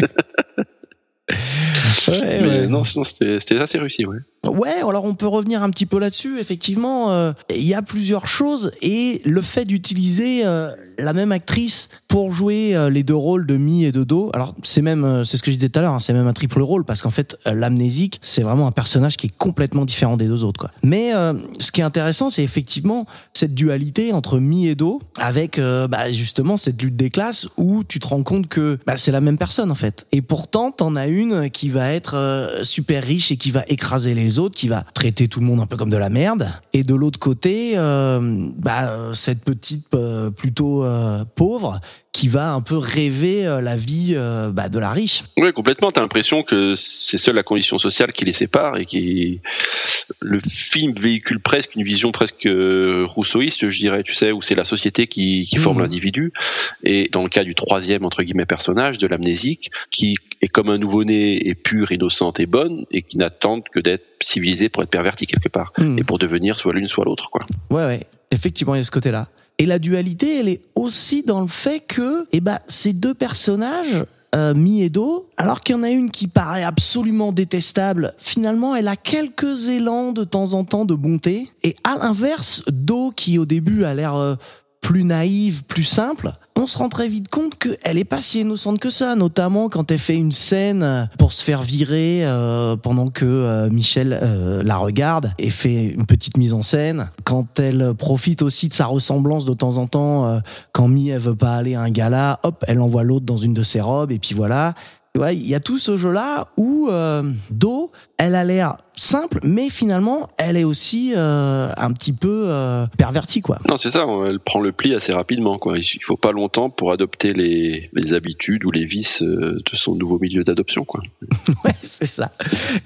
Ouais, mais ouais. non, sinon c'était c'était assez réussi, ouais. Ouais, alors on peut revenir un petit peu là-dessus. Effectivement, euh, il y a plusieurs choses et le fait d'utiliser euh, la même actrice pour jouer euh, les deux rôles de Mi et de Do. Alors c'est même, c'est ce que je disais tout à l'heure, hein, c'est même un triple rôle parce qu'en fait l'amnésique c'est vraiment un personnage qui est complètement différent des deux autres. Quoi. Mais ce qui est intéressant, c'est effectivement cette dualité entre Mi et Do avec bah, justement cette lutte des classes où tu te rends compte que bah, c'est la même personne en fait. Et pourtant, t'en as une qui va être super riche et qui va écraser les autres, qui va traiter tout le monde un peu comme de la merde. Et de l'autre côté, euh, bah, cette petite euh, plutôt euh, pauvre qui va un peu rêver la vie bah, de la riche. Ouais, complètement. T'as l'impression que c'est seule la condition sociale qui les sépare et qui le film véhicule presque une vision presque rousseauiste, je dirais, tu sais, où c'est la société qui, qui forme Mhm. l'individu. Et dans le cas du troisième entre guillemets personnage de l'amnésique, qui est comme un nouveau-né et pur, innocente et bonne, et qui n'attendent que d'être civilisé pour être perverti quelque part Mhm. et pour devenir soit l'une soit l'autre, quoi. Ouais, ouais. Effectivement, il y a ce côté-là. Et la dualité, elle est aussi dans le fait que, eh ben, ces deux personnages, euh, Mi et Do, alors qu'il y en a une qui paraît absolument détestable, finalement, elle a quelques élans de temps en temps de bonté. Et à l'inverse, Do, qui au début a l'air euh, plus naïve, plus simple, on se rend très vite compte qu'elle est pas si innocente que ça, notamment quand elle fait une scène pour se faire virer euh, pendant que euh, Michel euh, la regarde et fait une petite mise en scène. Quand elle profite aussi de sa ressemblance de temps en temps, euh, quand Mi elle veut pas aller à un gala, hop, elle envoie l'autre dans une de ses robes et puis voilà. Il y a tout ce jeu-là où euh, Do, elle a l'air simple, mais finalement, elle est aussi euh, un petit peu euh, pervertie, quoi. Non, c'est ça. Elle prend le pli assez rapidement, quoi. Il faut pas longtemps pour adopter les, les habitudes ou les vices euh, de son nouveau milieu d'adoption, quoi. Ouais, c'est ça.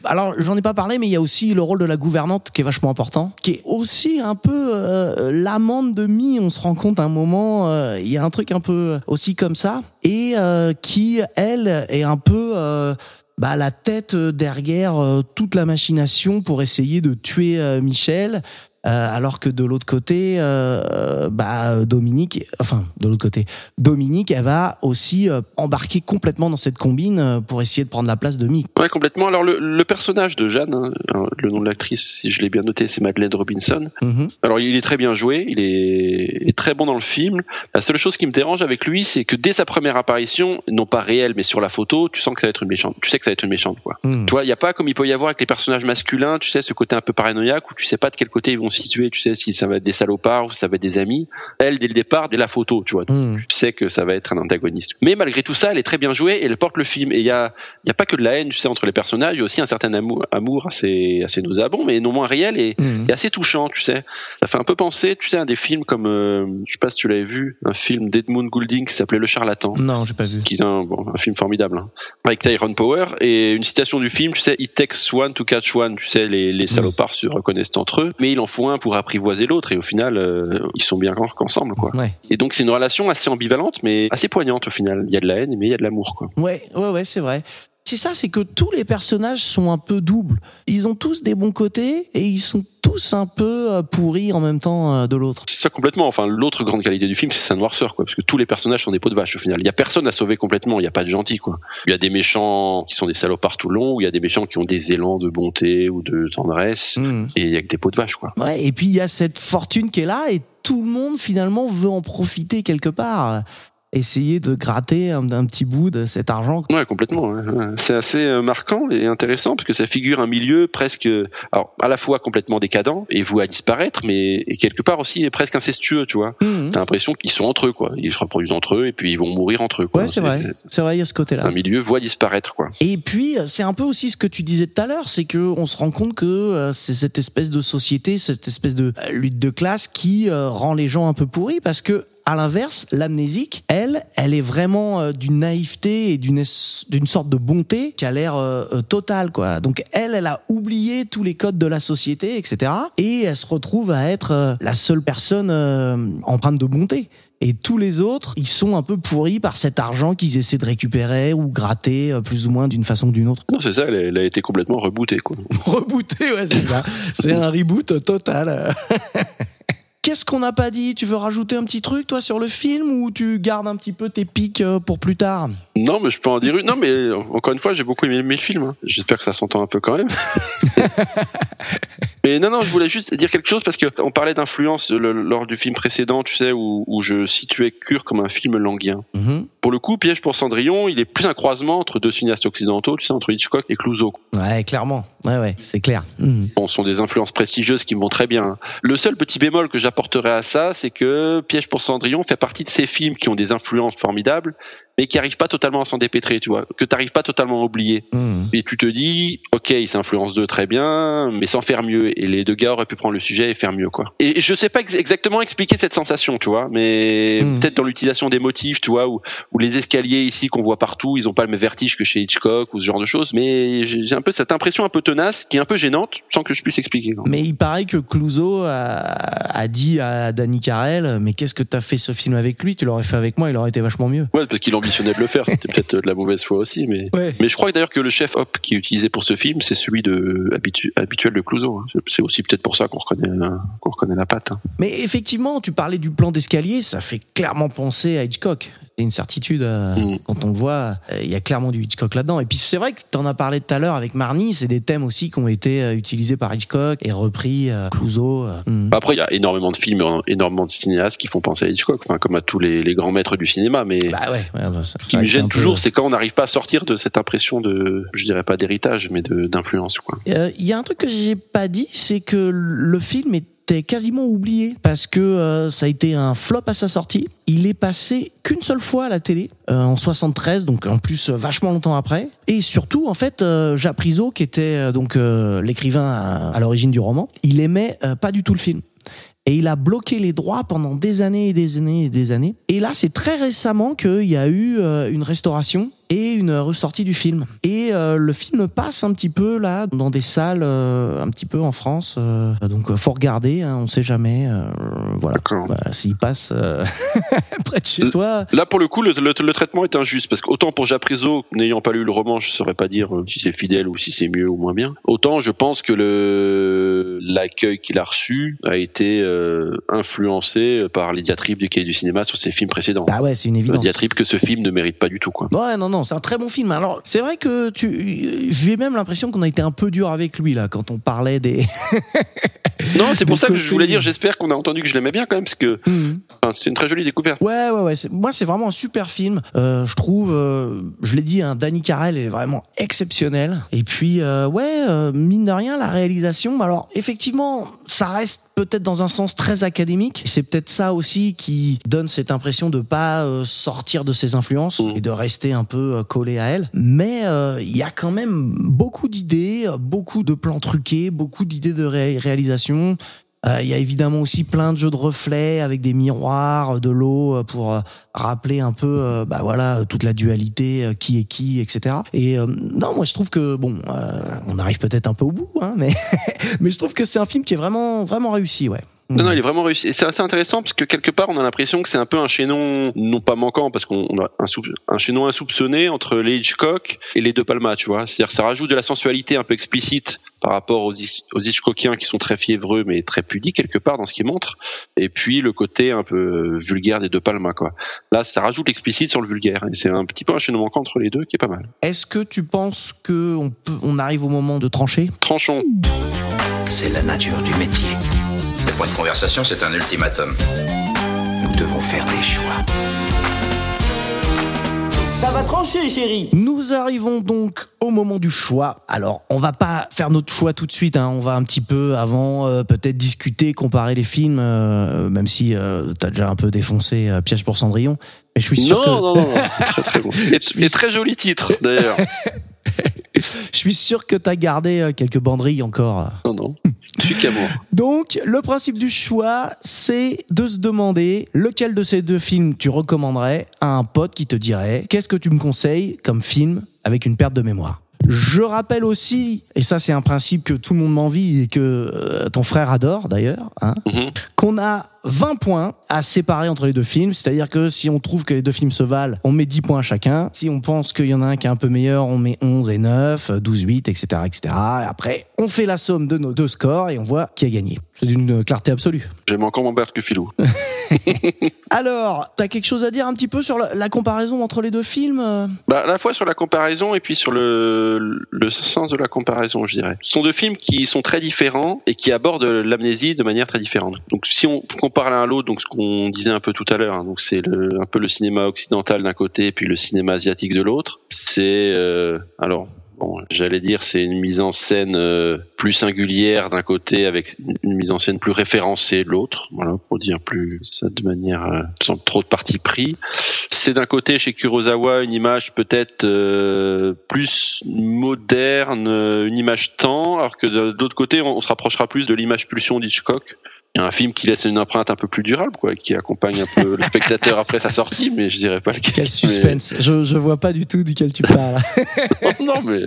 Alors, j'en ai pas parlé, mais il y a aussi le rôle de la gouvernante qui est vachement important, qui est aussi un peu euh, l'amante de Mi. On se rend compte à un moment, euh, il y a un truc un peu aussi comme ça, et euh, qui, elle, est un peu euh, bah, la tête derrière euh, toute la machination pour essayer de tuer euh, Michel. Euh, alors que de l'autre côté, euh, bah, Dominique, enfin de l'autre côté, Dominique, elle va aussi euh, embarquer complètement dans cette combine pour essayer de prendre la place de Mick. Ouais, complètement. Alors le, le personnage de Jeanne, hein, le nom de l'actrice, si je l'ai bien noté, c'est Madeleine Robinson. Mhm. Alors il est très bien joué, il est, il est très bon dans le film. La seule chose qui me dérange avec lui, c'est que dès sa première apparition, non pas réelle, mais sur la photo, tu sens que ça va être une méchante. Tu sais que ça va être une méchante, quoi. Tu vois, il y a pas comme il peut y avoir avec les personnages masculins, tu sais, ce côté un peu paranoïaque où tu sais pas de quel côté ils vont tu sais, si ça va être des salopards ou si ça va être des amis. Elle, dès le départ, dès la photo, tu vois, Mhm. tu sais que ça va être un antagoniste. Mais malgré tout ça, elle est très bien jouée et elle porte le film. Et il y a, il y a pas que de la haine, tu sais, entre les personnages, il y a aussi un certain amour, amour assez, assez nauséabond, mais non moins réel et, Mhm. et assez touchant, tu sais. Ça fait un peu penser, tu sais, à des films comme, euh, je sais pas si tu l'avais vu, un film d'Edmund Goulding qui s'appelait Le Charlatan. Non, j'ai pas vu. Qui est un, bon, un film formidable, hein, avec Tyrone Power et une citation du film, tu sais, it takes one to catch one, tu sais, les, les salopards se reconnaissent entre eux, mais il en faut un pour apprivoiser l'autre et au final, euh, ils sont bien qu'ensemble, quoi. Ouais. Et donc c'est une relation assez ambivalente, mais assez poignante au final. Il y a de la haine, mais il y a de l'amour, quoi. Ouais, ouais, ouais, c'est vrai. C'est ça, c'est que tous les personnages sont un peu doubles. Ils ont tous des bons côtés et ils sont tous un peu euh, pourris en même temps euh, de l'autre. C'est ça complètement. Enfin, l'autre grande qualité du film, c'est sa noirceur, quoi. Parce que tous les personnages sont des pots de vache au final. Il y a personne à sauver complètement. Il n'y a pas de gentil, quoi. Il y a des méchants qui sont des salopards tout le long, ou il y a des méchants qui ont des élans de bonté ou de tendresse. Mhm. Et il y a que des pots de vache, quoi. Ouais, et puis il y a cette fortune qui est là et tout le monde finalement veut en profiter quelque part. Essayer de gratter un, un petit bout de cet argent. Ouais, complètement. C'est assez euh, marquant et intéressant parce que ça figure un milieu presque, euh, alors à la fois complètement décadent et voué à disparaître, mais quelque part aussi presque incestueux, tu vois. Mhm. T'as l'impression qu'ils sont entre eux, quoi. Ils se reproduisent entre eux et puis ils vont mourir entre eux. Quoi. Ouais, c'est vrai. C'est vrai, il y a ce côté-là. Un milieu voit disparaître, quoi. Et puis, c'est un peu aussi ce que tu disais tout à l'heure, c'est que on se rend compte que euh, c'est cette espèce de société, cette espèce de euh, lutte de classe qui euh, rend les gens un peu pourris parce que à l'inverse, l'amnésique, elle, elle est vraiment euh, d'une naïveté et d'une sorte de bonté qui a l'air euh, euh, totale, quoi. Donc elle, elle a oublié tous les codes de la société, etc. Et elle se retrouve à être euh, la seule personne euh, empreinte de bonté. Et tous les autres, ils sont un peu pourris par cet argent qu'ils essaient de récupérer ou gratter plus ou moins d'une façon ou d'une autre. Non, c'est ça, elle a, elle a été complètement rebootée, quoi. Rebooté, ouais, c'est ça. C'est un reboot total. Qu'est-ce qu'on n'a pas dit? Tu veux rajouter un petit truc, toi, sur le film ou tu gardes un petit peu tes pics euh, pour plus tard? Non, mais je peux en dire une. Non, mais encore une fois, j'ai beaucoup aimé, aimé le film. hein. J'espère que ça s'entend un peu quand même. mais non, non, je voulais juste dire quelque chose parce que on parlait d'influence lors du film précédent, tu sais, où, où je situais Cure comme un film languien. Mhm. Pour le coup, Piège pour Cendrillon, il est plus un croisement entre deux cinéastes occidentaux, tu sais, entre Hitchcock et Clouseau. Ouais, clairement. Ouais, ouais, c'est clair. Mhm. Bon, ce sont des influences prestigieuses qui me vont très bien. hein. Le seul petit bémol que j'apporterai à ça, c'est que Piège pour Cendrillon fait partie de ces films qui ont des influences formidables, mais qui arrivent pas totalement à s'en dépêtrer, tu vois, que t'arrives pas totalement à oublier. Mhm. Et tu te dis, ok, ils s'influencent d'eux très bien, mais sans faire mieux. Et les deux gars auraient pu prendre le sujet et faire mieux, quoi. Et je sais pas ex- exactement expliquer cette sensation, tu vois, mais Mm. peut-être dans l'utilisation des motifs, tu vois, ou, ou les escaliers ici qu'on voit partout, ils ont pas le même vertige que chez Hitchcock ou ce genre de choses. Mais j'ai un peu cette impression un peu tenace, qui est un peu gênante, sans que je puisse expliquer. non. Mais il paraît que Clouseau a, a dit à Danny Carell Mais qu'est-ce que t'as fait ce film avec lui? Tu l'aurais fait avec moi, il aurait été vachement mieux. Ouais, parce qu'il ambitionnait de le faire, c'était peut-être de la mauvaise foi aussi, mais. Ouais. Mais je crois d'ailleurs que le chef hop qui est utilisé pour ce film, c'est celui de habitu- habituel de Clouseau. hein. C'est aussi peut-être pour ça qu'on reconnaît, qu'on reconnaît la patte. hein. Mais effectivement, tu parlais du plan d'escalier, ça fait clairement penser à Hitchcock. C'est une certitude. euh, Mm. Quand on le voit, euh, il y a clairement du Hitchcock là-dedans. Et puis c'est vrai que tu en as parlé tout à l'heure avec Marnie, c'est des thèmes aussi qui ont été euh, utilisés par Hitchcock et repris euh, Clouseau. euh. Mm. Après, il y a énormément de films, énormément de cinéastes qui font penser à Hitchcock, enfin, comme à tous les, les grands maîtres du cinéma. Mais Bah ouais. ouais, bah, ça- ce qui me gêne peu- toujours, c'est quand on n'arrive pas à sortir de cette impression de, je dirais pas d'héritage, mais d'influence. Euh, Il y a un truc que j'ai pas dit, c'est que le film était quasiment oublié parce que euh, ça a été un flop à sa sortie. Il est passé qu'une seule fois à la télé euh, en 73, donc en plus euh, vachement longtemps après. Et surtout, en fait, euh, Jacques Priso, qui était donc l'écrivain à, à l'origine du roman, il aimait pas du tout le film. Et il a bloqué les droits pendant des années et des années et des années. Et là, c'est très récemment qu'il y a eu une restauration et une ressortie du film. Et euh, le film passe un petit peu là dans des salles euh, un petit peu en France. euh, donc euh, faut regarder, hein, on sait jamais. euh, voilà. D'accord. Bah, S'il passe euh, près de chez toi. Là, pour le coup, le, le- le traitement est injuste parce qu'autant pour Japrizo, n'ayant pas lu le roman, je saurais pas dire si c'est fidèle ou si c'est mieux ou moins bien. Autant, je pense que le l'accueil qu'il a reçu a été euh, influencé par les diatribes du cahier du cinéma sur ses films précédents. Bah ouais, c'est une Le évidence. diatribe que ce film ne mérite pas du tout, quoi. Ouais, non, non, c'est un très bon film. Alors, c'est vrai que tu, j'ai même l'impression qu'on a été un peu dur avec lui là quand on parlait des. Non, c'est pour ça que je voulais dire. J'espère qu'on a entendu que je l'aimais bien quand même, parce que enfin, c'est une très jolie découverte. Ouais, ouais, ouais. Moi, c'est vraiment un super film. Euh, je trouve, euh, je l'ai dit, hein, Danny Carell est vraiment exceptionnel. Et puis, euh, ouais, mine de rien, la réalisation. Alors, effectivement, ça reste peut-être dans un sens très académique. C'est peut-être ça aussi qui donne cette impression de pas sortir de ses influences Mhm. et de rester un peu euh, collé à elle. Mais euh, il y a quand même beaucoup d'idées, euh, beaucoup de plans truqués, beaucoup d'idées de ré- réalisation. Il y a évidemment aussi plein de jeux de reflets avec des miroirs, de l'eau pour rappeler un peu, bah voilà, toute la dualité, qui est qui, etc. Et non, moi je trouve que bon, on arrive peut-être un peu au bout, hein, mais mais je trouve que c'est un film qui est vraiment vraiment réussi, ouais. Non, non, il est vraiment réussi. Et c'est assez intéressant parce que quelque part, on a l'impression que c'est un peu un chaînon, non pas manquant, parce qu'on on a un, soup- un chaînon insoupçonné entre les Hitchcock et les De Palma, tu vois. C'est-à-dire, que ça rajoute de la sensualité un peu explicite par rapport aux, Hitch- aux Hitchcockiens qui sont très fiévreux mais très pudiques quelque part dans ce qu'ils montrent. Et puis le côté un peu vulgaire des De Palma, quoi. Là, ça rajoute l'explicite sur le vulgaire. Et c'est un petit peu un chaînon manquant entre les deux qui est pas mal. Est-ce que tu penses que on peut, on arrive au moment de trancher? Tranchons. C'est la nature du métier. Le point de conversation, c'est un ultimatum. Nous devons faire des choix. Ça va trancher, chérie. Nous arrivons donc au moment du choix. Alors, on va pas faire notre choix tout de suite. Hein. On va un petit peu avant, euh, peut-être discuter, comparer les films, euh, même si euh, t'as déjà un peu défoncé euh, Piège pour Cendrillon. Mais je suis sûr Non, que non, non, non. très très bon. Et, et très joli titre d'ailleurs. je suis sûr que t'as gardé euh, quelques banderilles encore. Non, non. Je suis. Donc, le principe du choix, c'est de se demander lequel de ces deux films tu recommanderais à un pote qui te dirait qu'est-ce que tu me conseilles comme film avec une perte de mémoire? Je rappelle aussi, et ça c'est un principe que tout le monde m'envie et que euh, ton frère adore d'ailleurs, hein, Mhm. qu'on a 20 points à séparer entre les deux films. C'est-à-dire que si on trouve que les deux films se valent, on met 10 points chacun. Si on pense qu'il y en a un qui est un peu meilleur, on met 11 et 9, 12, 8, etc., etc. Et après, on fait la somme de nos deux scores et on voit qui a gagné. C'est d'une clarté absolue. J'aime encore mon père que Philou. Alors, t'as quelque chose à dire un petit peu sur la, la comparaison entre les deux films euh? Bah, à la fois sur la comparaison et puis sur le, le sens de la comparaison, je dirais. Ce sont deux films qui sont très différents et qui abordent l'amnésie de manière très différente. Donc, si on compare l'un à l'autre, donc ce qu'on disait un peu tout à l'heure, hein, donc c'est un peu le cinéma occidental d'un côté puis le cinéma asiatique de l'autre. C'est euh, alors. Bon, j'allais dire c'est une mise en scène euh, plus singulière d'un côté avec une mise en scène plus référencée de l'autre, voilà pour dire plus ça de manière euh, sans trop de parti pris. C'est d'un côté chez Kurosawa une image peut-être euh, plus moderne, euh, une image temps, alors que de l'autre côté on, on se rapprochera plus de l'image pulsion d'Hitchcock. Il y a un film qui laisse une empreinte un peu plus durable, quoi, qui accompagne un peu le spectateur après sa sortie, mais je dirais pas lequel. Quel suspense je, je vois pas du tout duquel tu parles. Mais- non, mais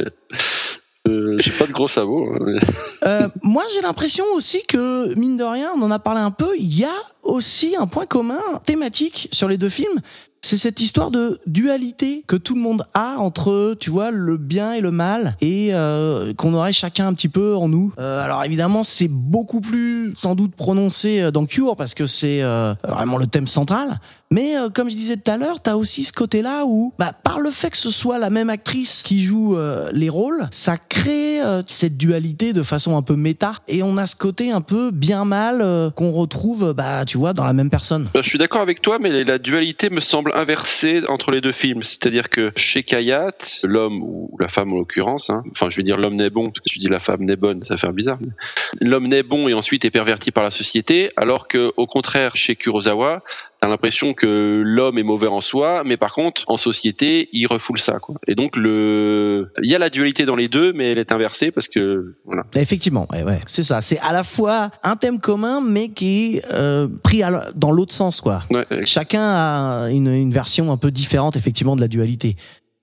euh, j'ai pas de gros sabots. hein, mais- Euh, moi, j'ai l'impression aussi que, mine de rien, on en a parlé un peu, il y a aussi un point commun thématique sur les deux films. C'est cette histoire de dualité que tout le monde a entre, tu vois, le bien et le mal, et euh, qu'on aurait chacun un petit peu en nous. Euh, alors évidemment, c'est beaucoup plus sans doute prononcé dans Cure parce que c'est euh, vraiment le thème central. Mais euh, comme je disais tout à l'heure, t'as aussi ce côté-là où, bah, par le fait que ce soit la même actrice qui joue euh, les rôles, ça crée euh, cette dualité de façon un peu méta. Et on a ce côté un peu bien mal euh, qu'on retrouve, bah, tu vois, dans la même personne. Bah, Je suis d'accord avec toi, mais la dualité me semble inversée entre les deux films. C'est-à-dire que chez Kayat, l'homme ou la femme en l'occurrence, hein, enfin je vais dire l'homme n'est bon, parce que je dis la femme n'est bonne, ça fait bizarre. mais L'homme n'est bon et ensuite est perverti par la société, alors que au contraire chez Kurosawa, t'as l'impression que l'homme est mauvais en soi, mais par contre en société il refoule ça. Quoi. Et donc le, il y a la dualité dans les deux, mais elle est inversée parce que voilà. Effectivement, ouais, ouais, c'est ça. C'est à la fois un thème commun, mais qui est euh, pris dans l'autre sens, quoi. Ouais. Chacun a une, une version un peu différente, effectivement, de la dualité.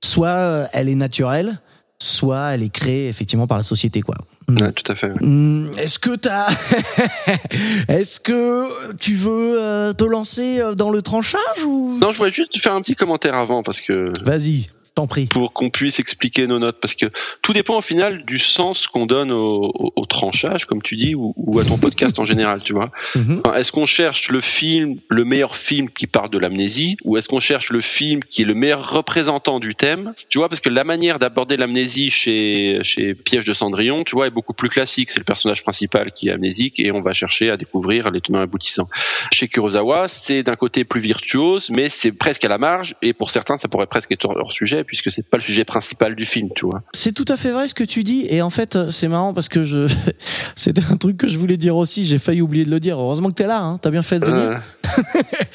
soit euh, elle est naturelle, soit elle est créée effectivement par la société, quoi. Ouais, tout à fait. Hmm, Est-ce que t'as, est-ce que tu veux euh, te lancer euh, dans le tranchage ou? Non, je voulais juste faire un petit commentaire avant parce que Vas-y, prie. pour qu'on puisse expliquer nos notes parce que tout dépend au final du sens qu'on donne au, au- au tranchage, comme tu dis, ou, ou à ton podcast en général, tu vois. Mhm. Est-ce qu'on cherche le film, le meilleur film qui parle de l'amnésie, ou est-ce qu'on cherche le film qui est le meilleur représentant du thème Tu vois, parce que la manière d'aborder l'amnésie chez chez Piège de Cendrillon, tu vois, est beaucoup plus classique. C'est le personnage principal qui est amnésique et on va chercher à découvrir les tenants aboutissants. Chez Kurosawa, c'est d'un côté plus virtuose, mais c'est presque à la marge et pour certains, ça pourrait presque être hors sujet puisque c'est pas le sujet principal du film, tu vois. C'est tout à fait vrai ce que tu dis et en fait c'est marrant parce que je c'était un truc que je voulais dire aussi, j'ai failli oublier de le dire. Heureusement que t'es là, hein. t'as bien fait de venir.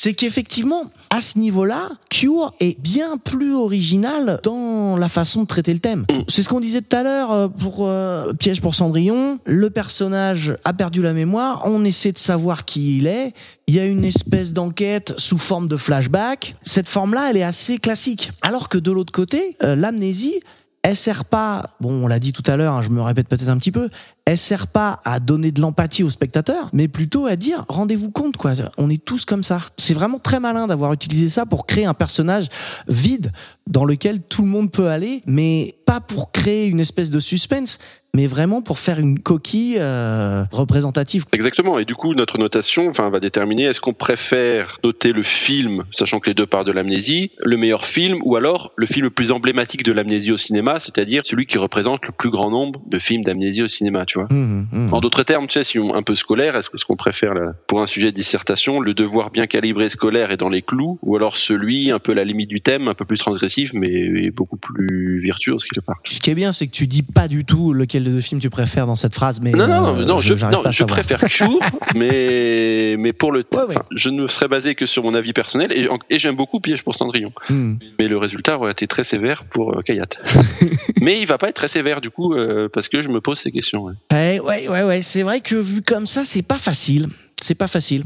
C'est qu'effectivement, à ce niveau-là, Cure est bien plus original dans la façon de traiter le thème. C'est ce qu'on disait tout à l'heure euh, pour euh, Piège pour Cendrillon. Le personnage a perdu la mémoire, on essaie de savoir qui il est. Il y a une espèce d'enquête sous forme de flashback. Cette forme-là, elle est assez classique. Alors que de l'autre côté, euh, l'amnésie, elle sert pas, bon, on l'a dit tout à l'heure, hein, je me répète peut-être un petit peu, elle sert pas à donner de l'empathie au spectateur, mais plutôt à dire, rendez-vous compte, quoi, on est tous comme ça. C'est vraiment très malin d'avoir utilisé ça pour créer un personnage vide dans lequel tout le monde peut aller, mais pas pour créer une espèce de suspense, mais vraiment pour faire une coquille euh, représentative. Exactement. Et du coup, notre notation, enfin, va déterminer est-ce qu'on préfère noter le film, sachant que les deux partent de l'amnésie, le meilleur film, ou alors le film le plus emblématique de l'amnésie au cinéma, c'est-à-dire celui qui représente le plus grand nombre de films d'amnésie au cinéma, tu vois. Mmh, mmh. En d'autres termes, tu sais, si on un peu scolaire, est-ce qu'on préfère là, pour un sujet de dissertation, le devoir bien calibré scolaire est dans les clous, ou alors celui un peu à la limite du thème, un peu plus transgressif, mais beaucoup plus virtuose quelque part. Ce qui est bien, c'est que tu dis pas du tout lequel des deux films tu préfères dans cette phrase, mais Non, non, euh, non, je, non, préfère Cure, mais, mais pour le, Ouais, je ne serais basé que sur mon avis personnel et, et j'aime beaucoup Piège pour Cendrillon. Hmm. Mais le résultat aurait été très sévère pour euh, Kayat. mais il va pas être très sévère du coup, euh, parce que je me pose ces questions. ouais. Ouais, ouais, ouais, ouais. C'est vrai que vu comme ça, c'est pas facile. C'est pas facile.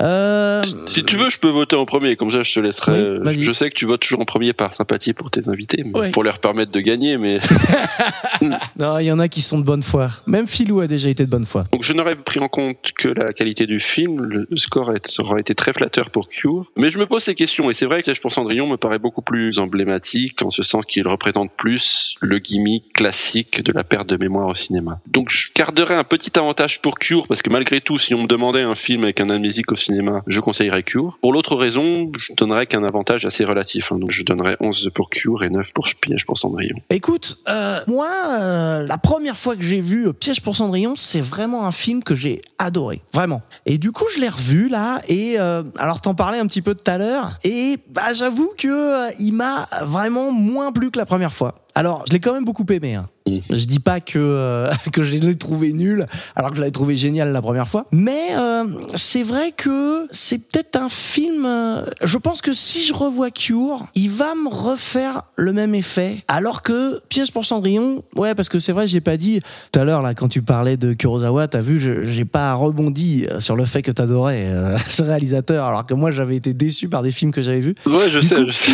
Euh, Si tu veux, je peux voter en premier, comme ça je te laisserai. Oui, vas-y. je sais que tu votes toujours en premier par sympathie pour tes invités, mais- Ouais. pour leur permettre de gagner, mais non, il y en a qui sont de bonne foi. Même Philou a déjà été de bonne foi. donc je n'aurais pris en compte que la qualité du film. Le score aura été très flatteur pour Cure, mais je me pose ces questions et c'est vrai que Piège pour Cendrillon me paraît beaucoup plus emblématique en ce sens qu'il représente plus le gimmick classique de la perte de mémoire au cinéma. Donc je garderais un petit avantage pour Cure parce que malgré tout, si on me demandait un film avec un amnésique au cinéma, je conseillerais Cure. Pour l'autre raison, je donnerais qu'un avantage assez relatif. hein. Donc je donnerais 11 pour Cure et 9 pour Piège pour Cendrillon. Écoute, euh, moi, euh, la première fois que j'ai vu euh, Piège pour Cendrillon, c'est vraiment un film que j'ai adoré, vraiment. Et du coup, je l'ai revu là, et alors t'en parlais un petit peu tout à l'heure, et bah j'avoue que il m'a vraiment moins plu que la première fois. Alors, je l'ai quand même beaucoup aimé. Hein. Je dis pas que euh, que je l'ai trouvé nul, alors que je l'avais trouvé génial la première fois. Mais euh, c'est vrai que c'est peut-être un film. euh, je pense que si je revois Cure, il va me refaire le même effet. Alors que Piège pour Cendrillon, ouais, parce que c'est vrai, j'ai pas dit tout à l'heure là quand tu parlais de Kurosawa, t'as vu, je- j'ai pas rebondi sur le fait que t'adorais euh, ce réalisateur, alors que moi j'avais été déçu par des films que j'avais vus. Ouais, je Du sais. coup, je sais.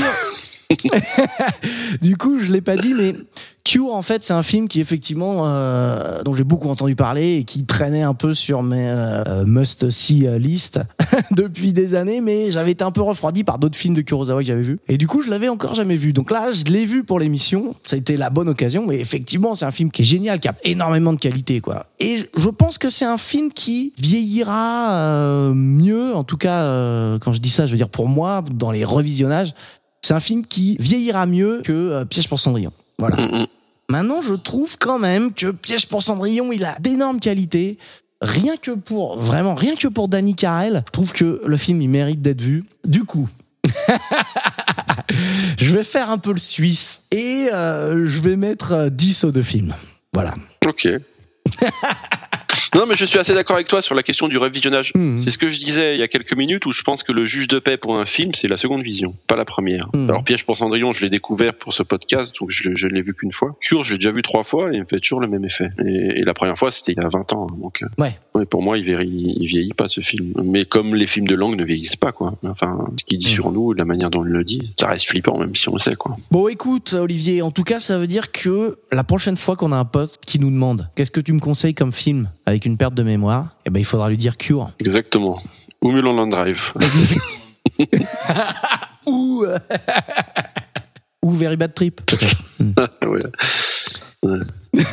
du coup, je l'ai pas dit, mais Cure, en fait, c'est un film qui effectivement, euh, dont j'ai beaucoup entendu parler et qui traînait un peu sur mes euh, must-see list depuis des années, mais j'avais été un peu refroidi par d'autres films de Kurosawa que j'avais vus. Et du coup, je l'avais encore jamais vu. Donc là, je l'ai vu pour l'émission. Été la bonne occasion. Et effectivement, c'est un film qui est génial, qui a énormément de qualité, quoi. Et je pense que c'est un film qui vieillira euh, mieux, en tout cas, euh, quand je dis ça, je veux dire pour moi, dans les revisionnages, c'est un film qui vieillira mieux que euh, Piège pour Cendrillon. Voilà. Mm, mm. Maintenant, je trouve quand même que Piège pour Cendrillon, il a d'énormes qualités. Rien que pour, vraiment, rien que pour Danny Carell, je trouve que le film, il mérite d'être vu. Du coup, je vais faire un peu le suisse et euh, je vais mettre euh, 10 aux deux films. Voilà. Ok. Non, mais je suis assez d'accord avec toi sur la question du revisionnage. Mhm. C'est ce que je disais il y a quelques minutes où je pense que le juge de paix pour un film, c'est la seconde vision, pas la première. Mhm. Alors Piège pour Cendrillon, je l'ai découvert pour ce podcast, donc je, je ne l'ai vu qu'une fois. Cure, je l'ai déjà vu trois fois et il me fait toujours le même effet. Et, et la première fois, c'était il y a 20 ans. hein, Donc, euh, Ouais. ouais, pour moi, il vieillit, il vieillit pas ce film. Mais comme les films de langue ne vieillissent pas, quoi. Enfin, ce qu'il dit Mhm. sur nous, la manière dont il le dit, ça reste flippant, même si on le sait, quoi. Bon, écoute, Olivier, en tout cas, ça veut dire que la prochaine fois qu'on a un pote qui nous demande qu'est-ce que tu me conseilles comme film avec une perte de mémoire, eh ben, il faudra lui dire Cure. Exactement. Ou Mulholland Drive. Ou. euh, Ou Very Bad Trip, ouais.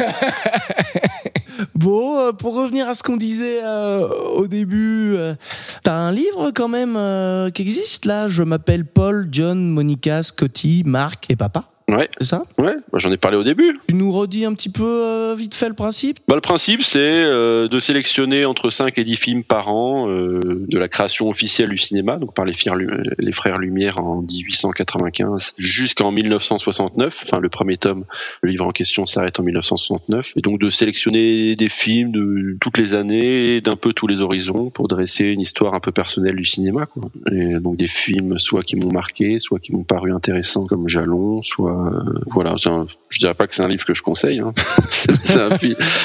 Bon, euh, pour revenir à ce qu'on disait euh, au début, euh, t'as un livre quand même euh, qui existe là. Je m'appelle Paul, John, Monica, Scotty, Marc et Papa. Ouais. C'est ça? Ouais, bah, j'en ai parlé au début. Tu nous redis un petit peu euh, vite fait le principe? Bah, le principe, c'est euh, de sélectionner entre 5 et 10 films par an euh, de la création officielle du cinéma, donc par les, frères Lu- les frères Lumière en 1895 jusqu'en 1969. Enfin, le premier tome, le livre en question s'arrête en 1969. Et donc de sélectionner des films de toutes les années, d'un peu tous les horizons, pour dresser une histoire un peu personnelle du cinéma. Quoi. Et donc des films soit qui m'ont marqué, soit qui m'ont paru intéressants comme Jalon, soit... euh, voilà, un- je dirais pas que c'est un livre que je conseille. Hein.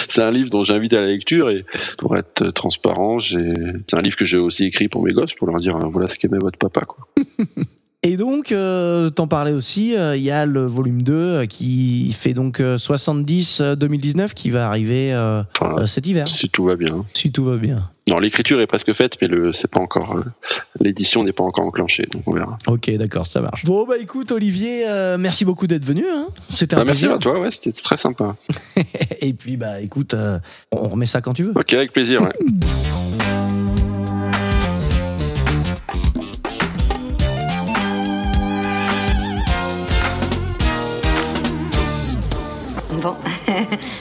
c'est un, livre dont j'invite à la lecture et pour être transparent, c'est un livre que j'ai aussi écrit pour mes gosses pour leur dire voilà ce qu'aimait votre papa. Quoi. Et donc, euh, t'en parlais aussi, euh, il y a le volume 2 euh, qui fait donc euh, 70-2019 qui va arriver euh, cet hiver, si tout va bien. si tout va bien. Non, l'écriture est presque faite, mais le c'est pas encore euh, l'édition n'est pas encore enclenchée, donc on verra. Ok, d'accord, ça marche. Bon, bah écoute, Olivier, euh, merci beaucoup d'être venu. Hein. C'était un Bah, merci plaisir. à toi, ouais, c'était très sympa. Et puis, bah écoute, euh, on remet ça quand tu veux. Ok, avec plaisir. Ouais.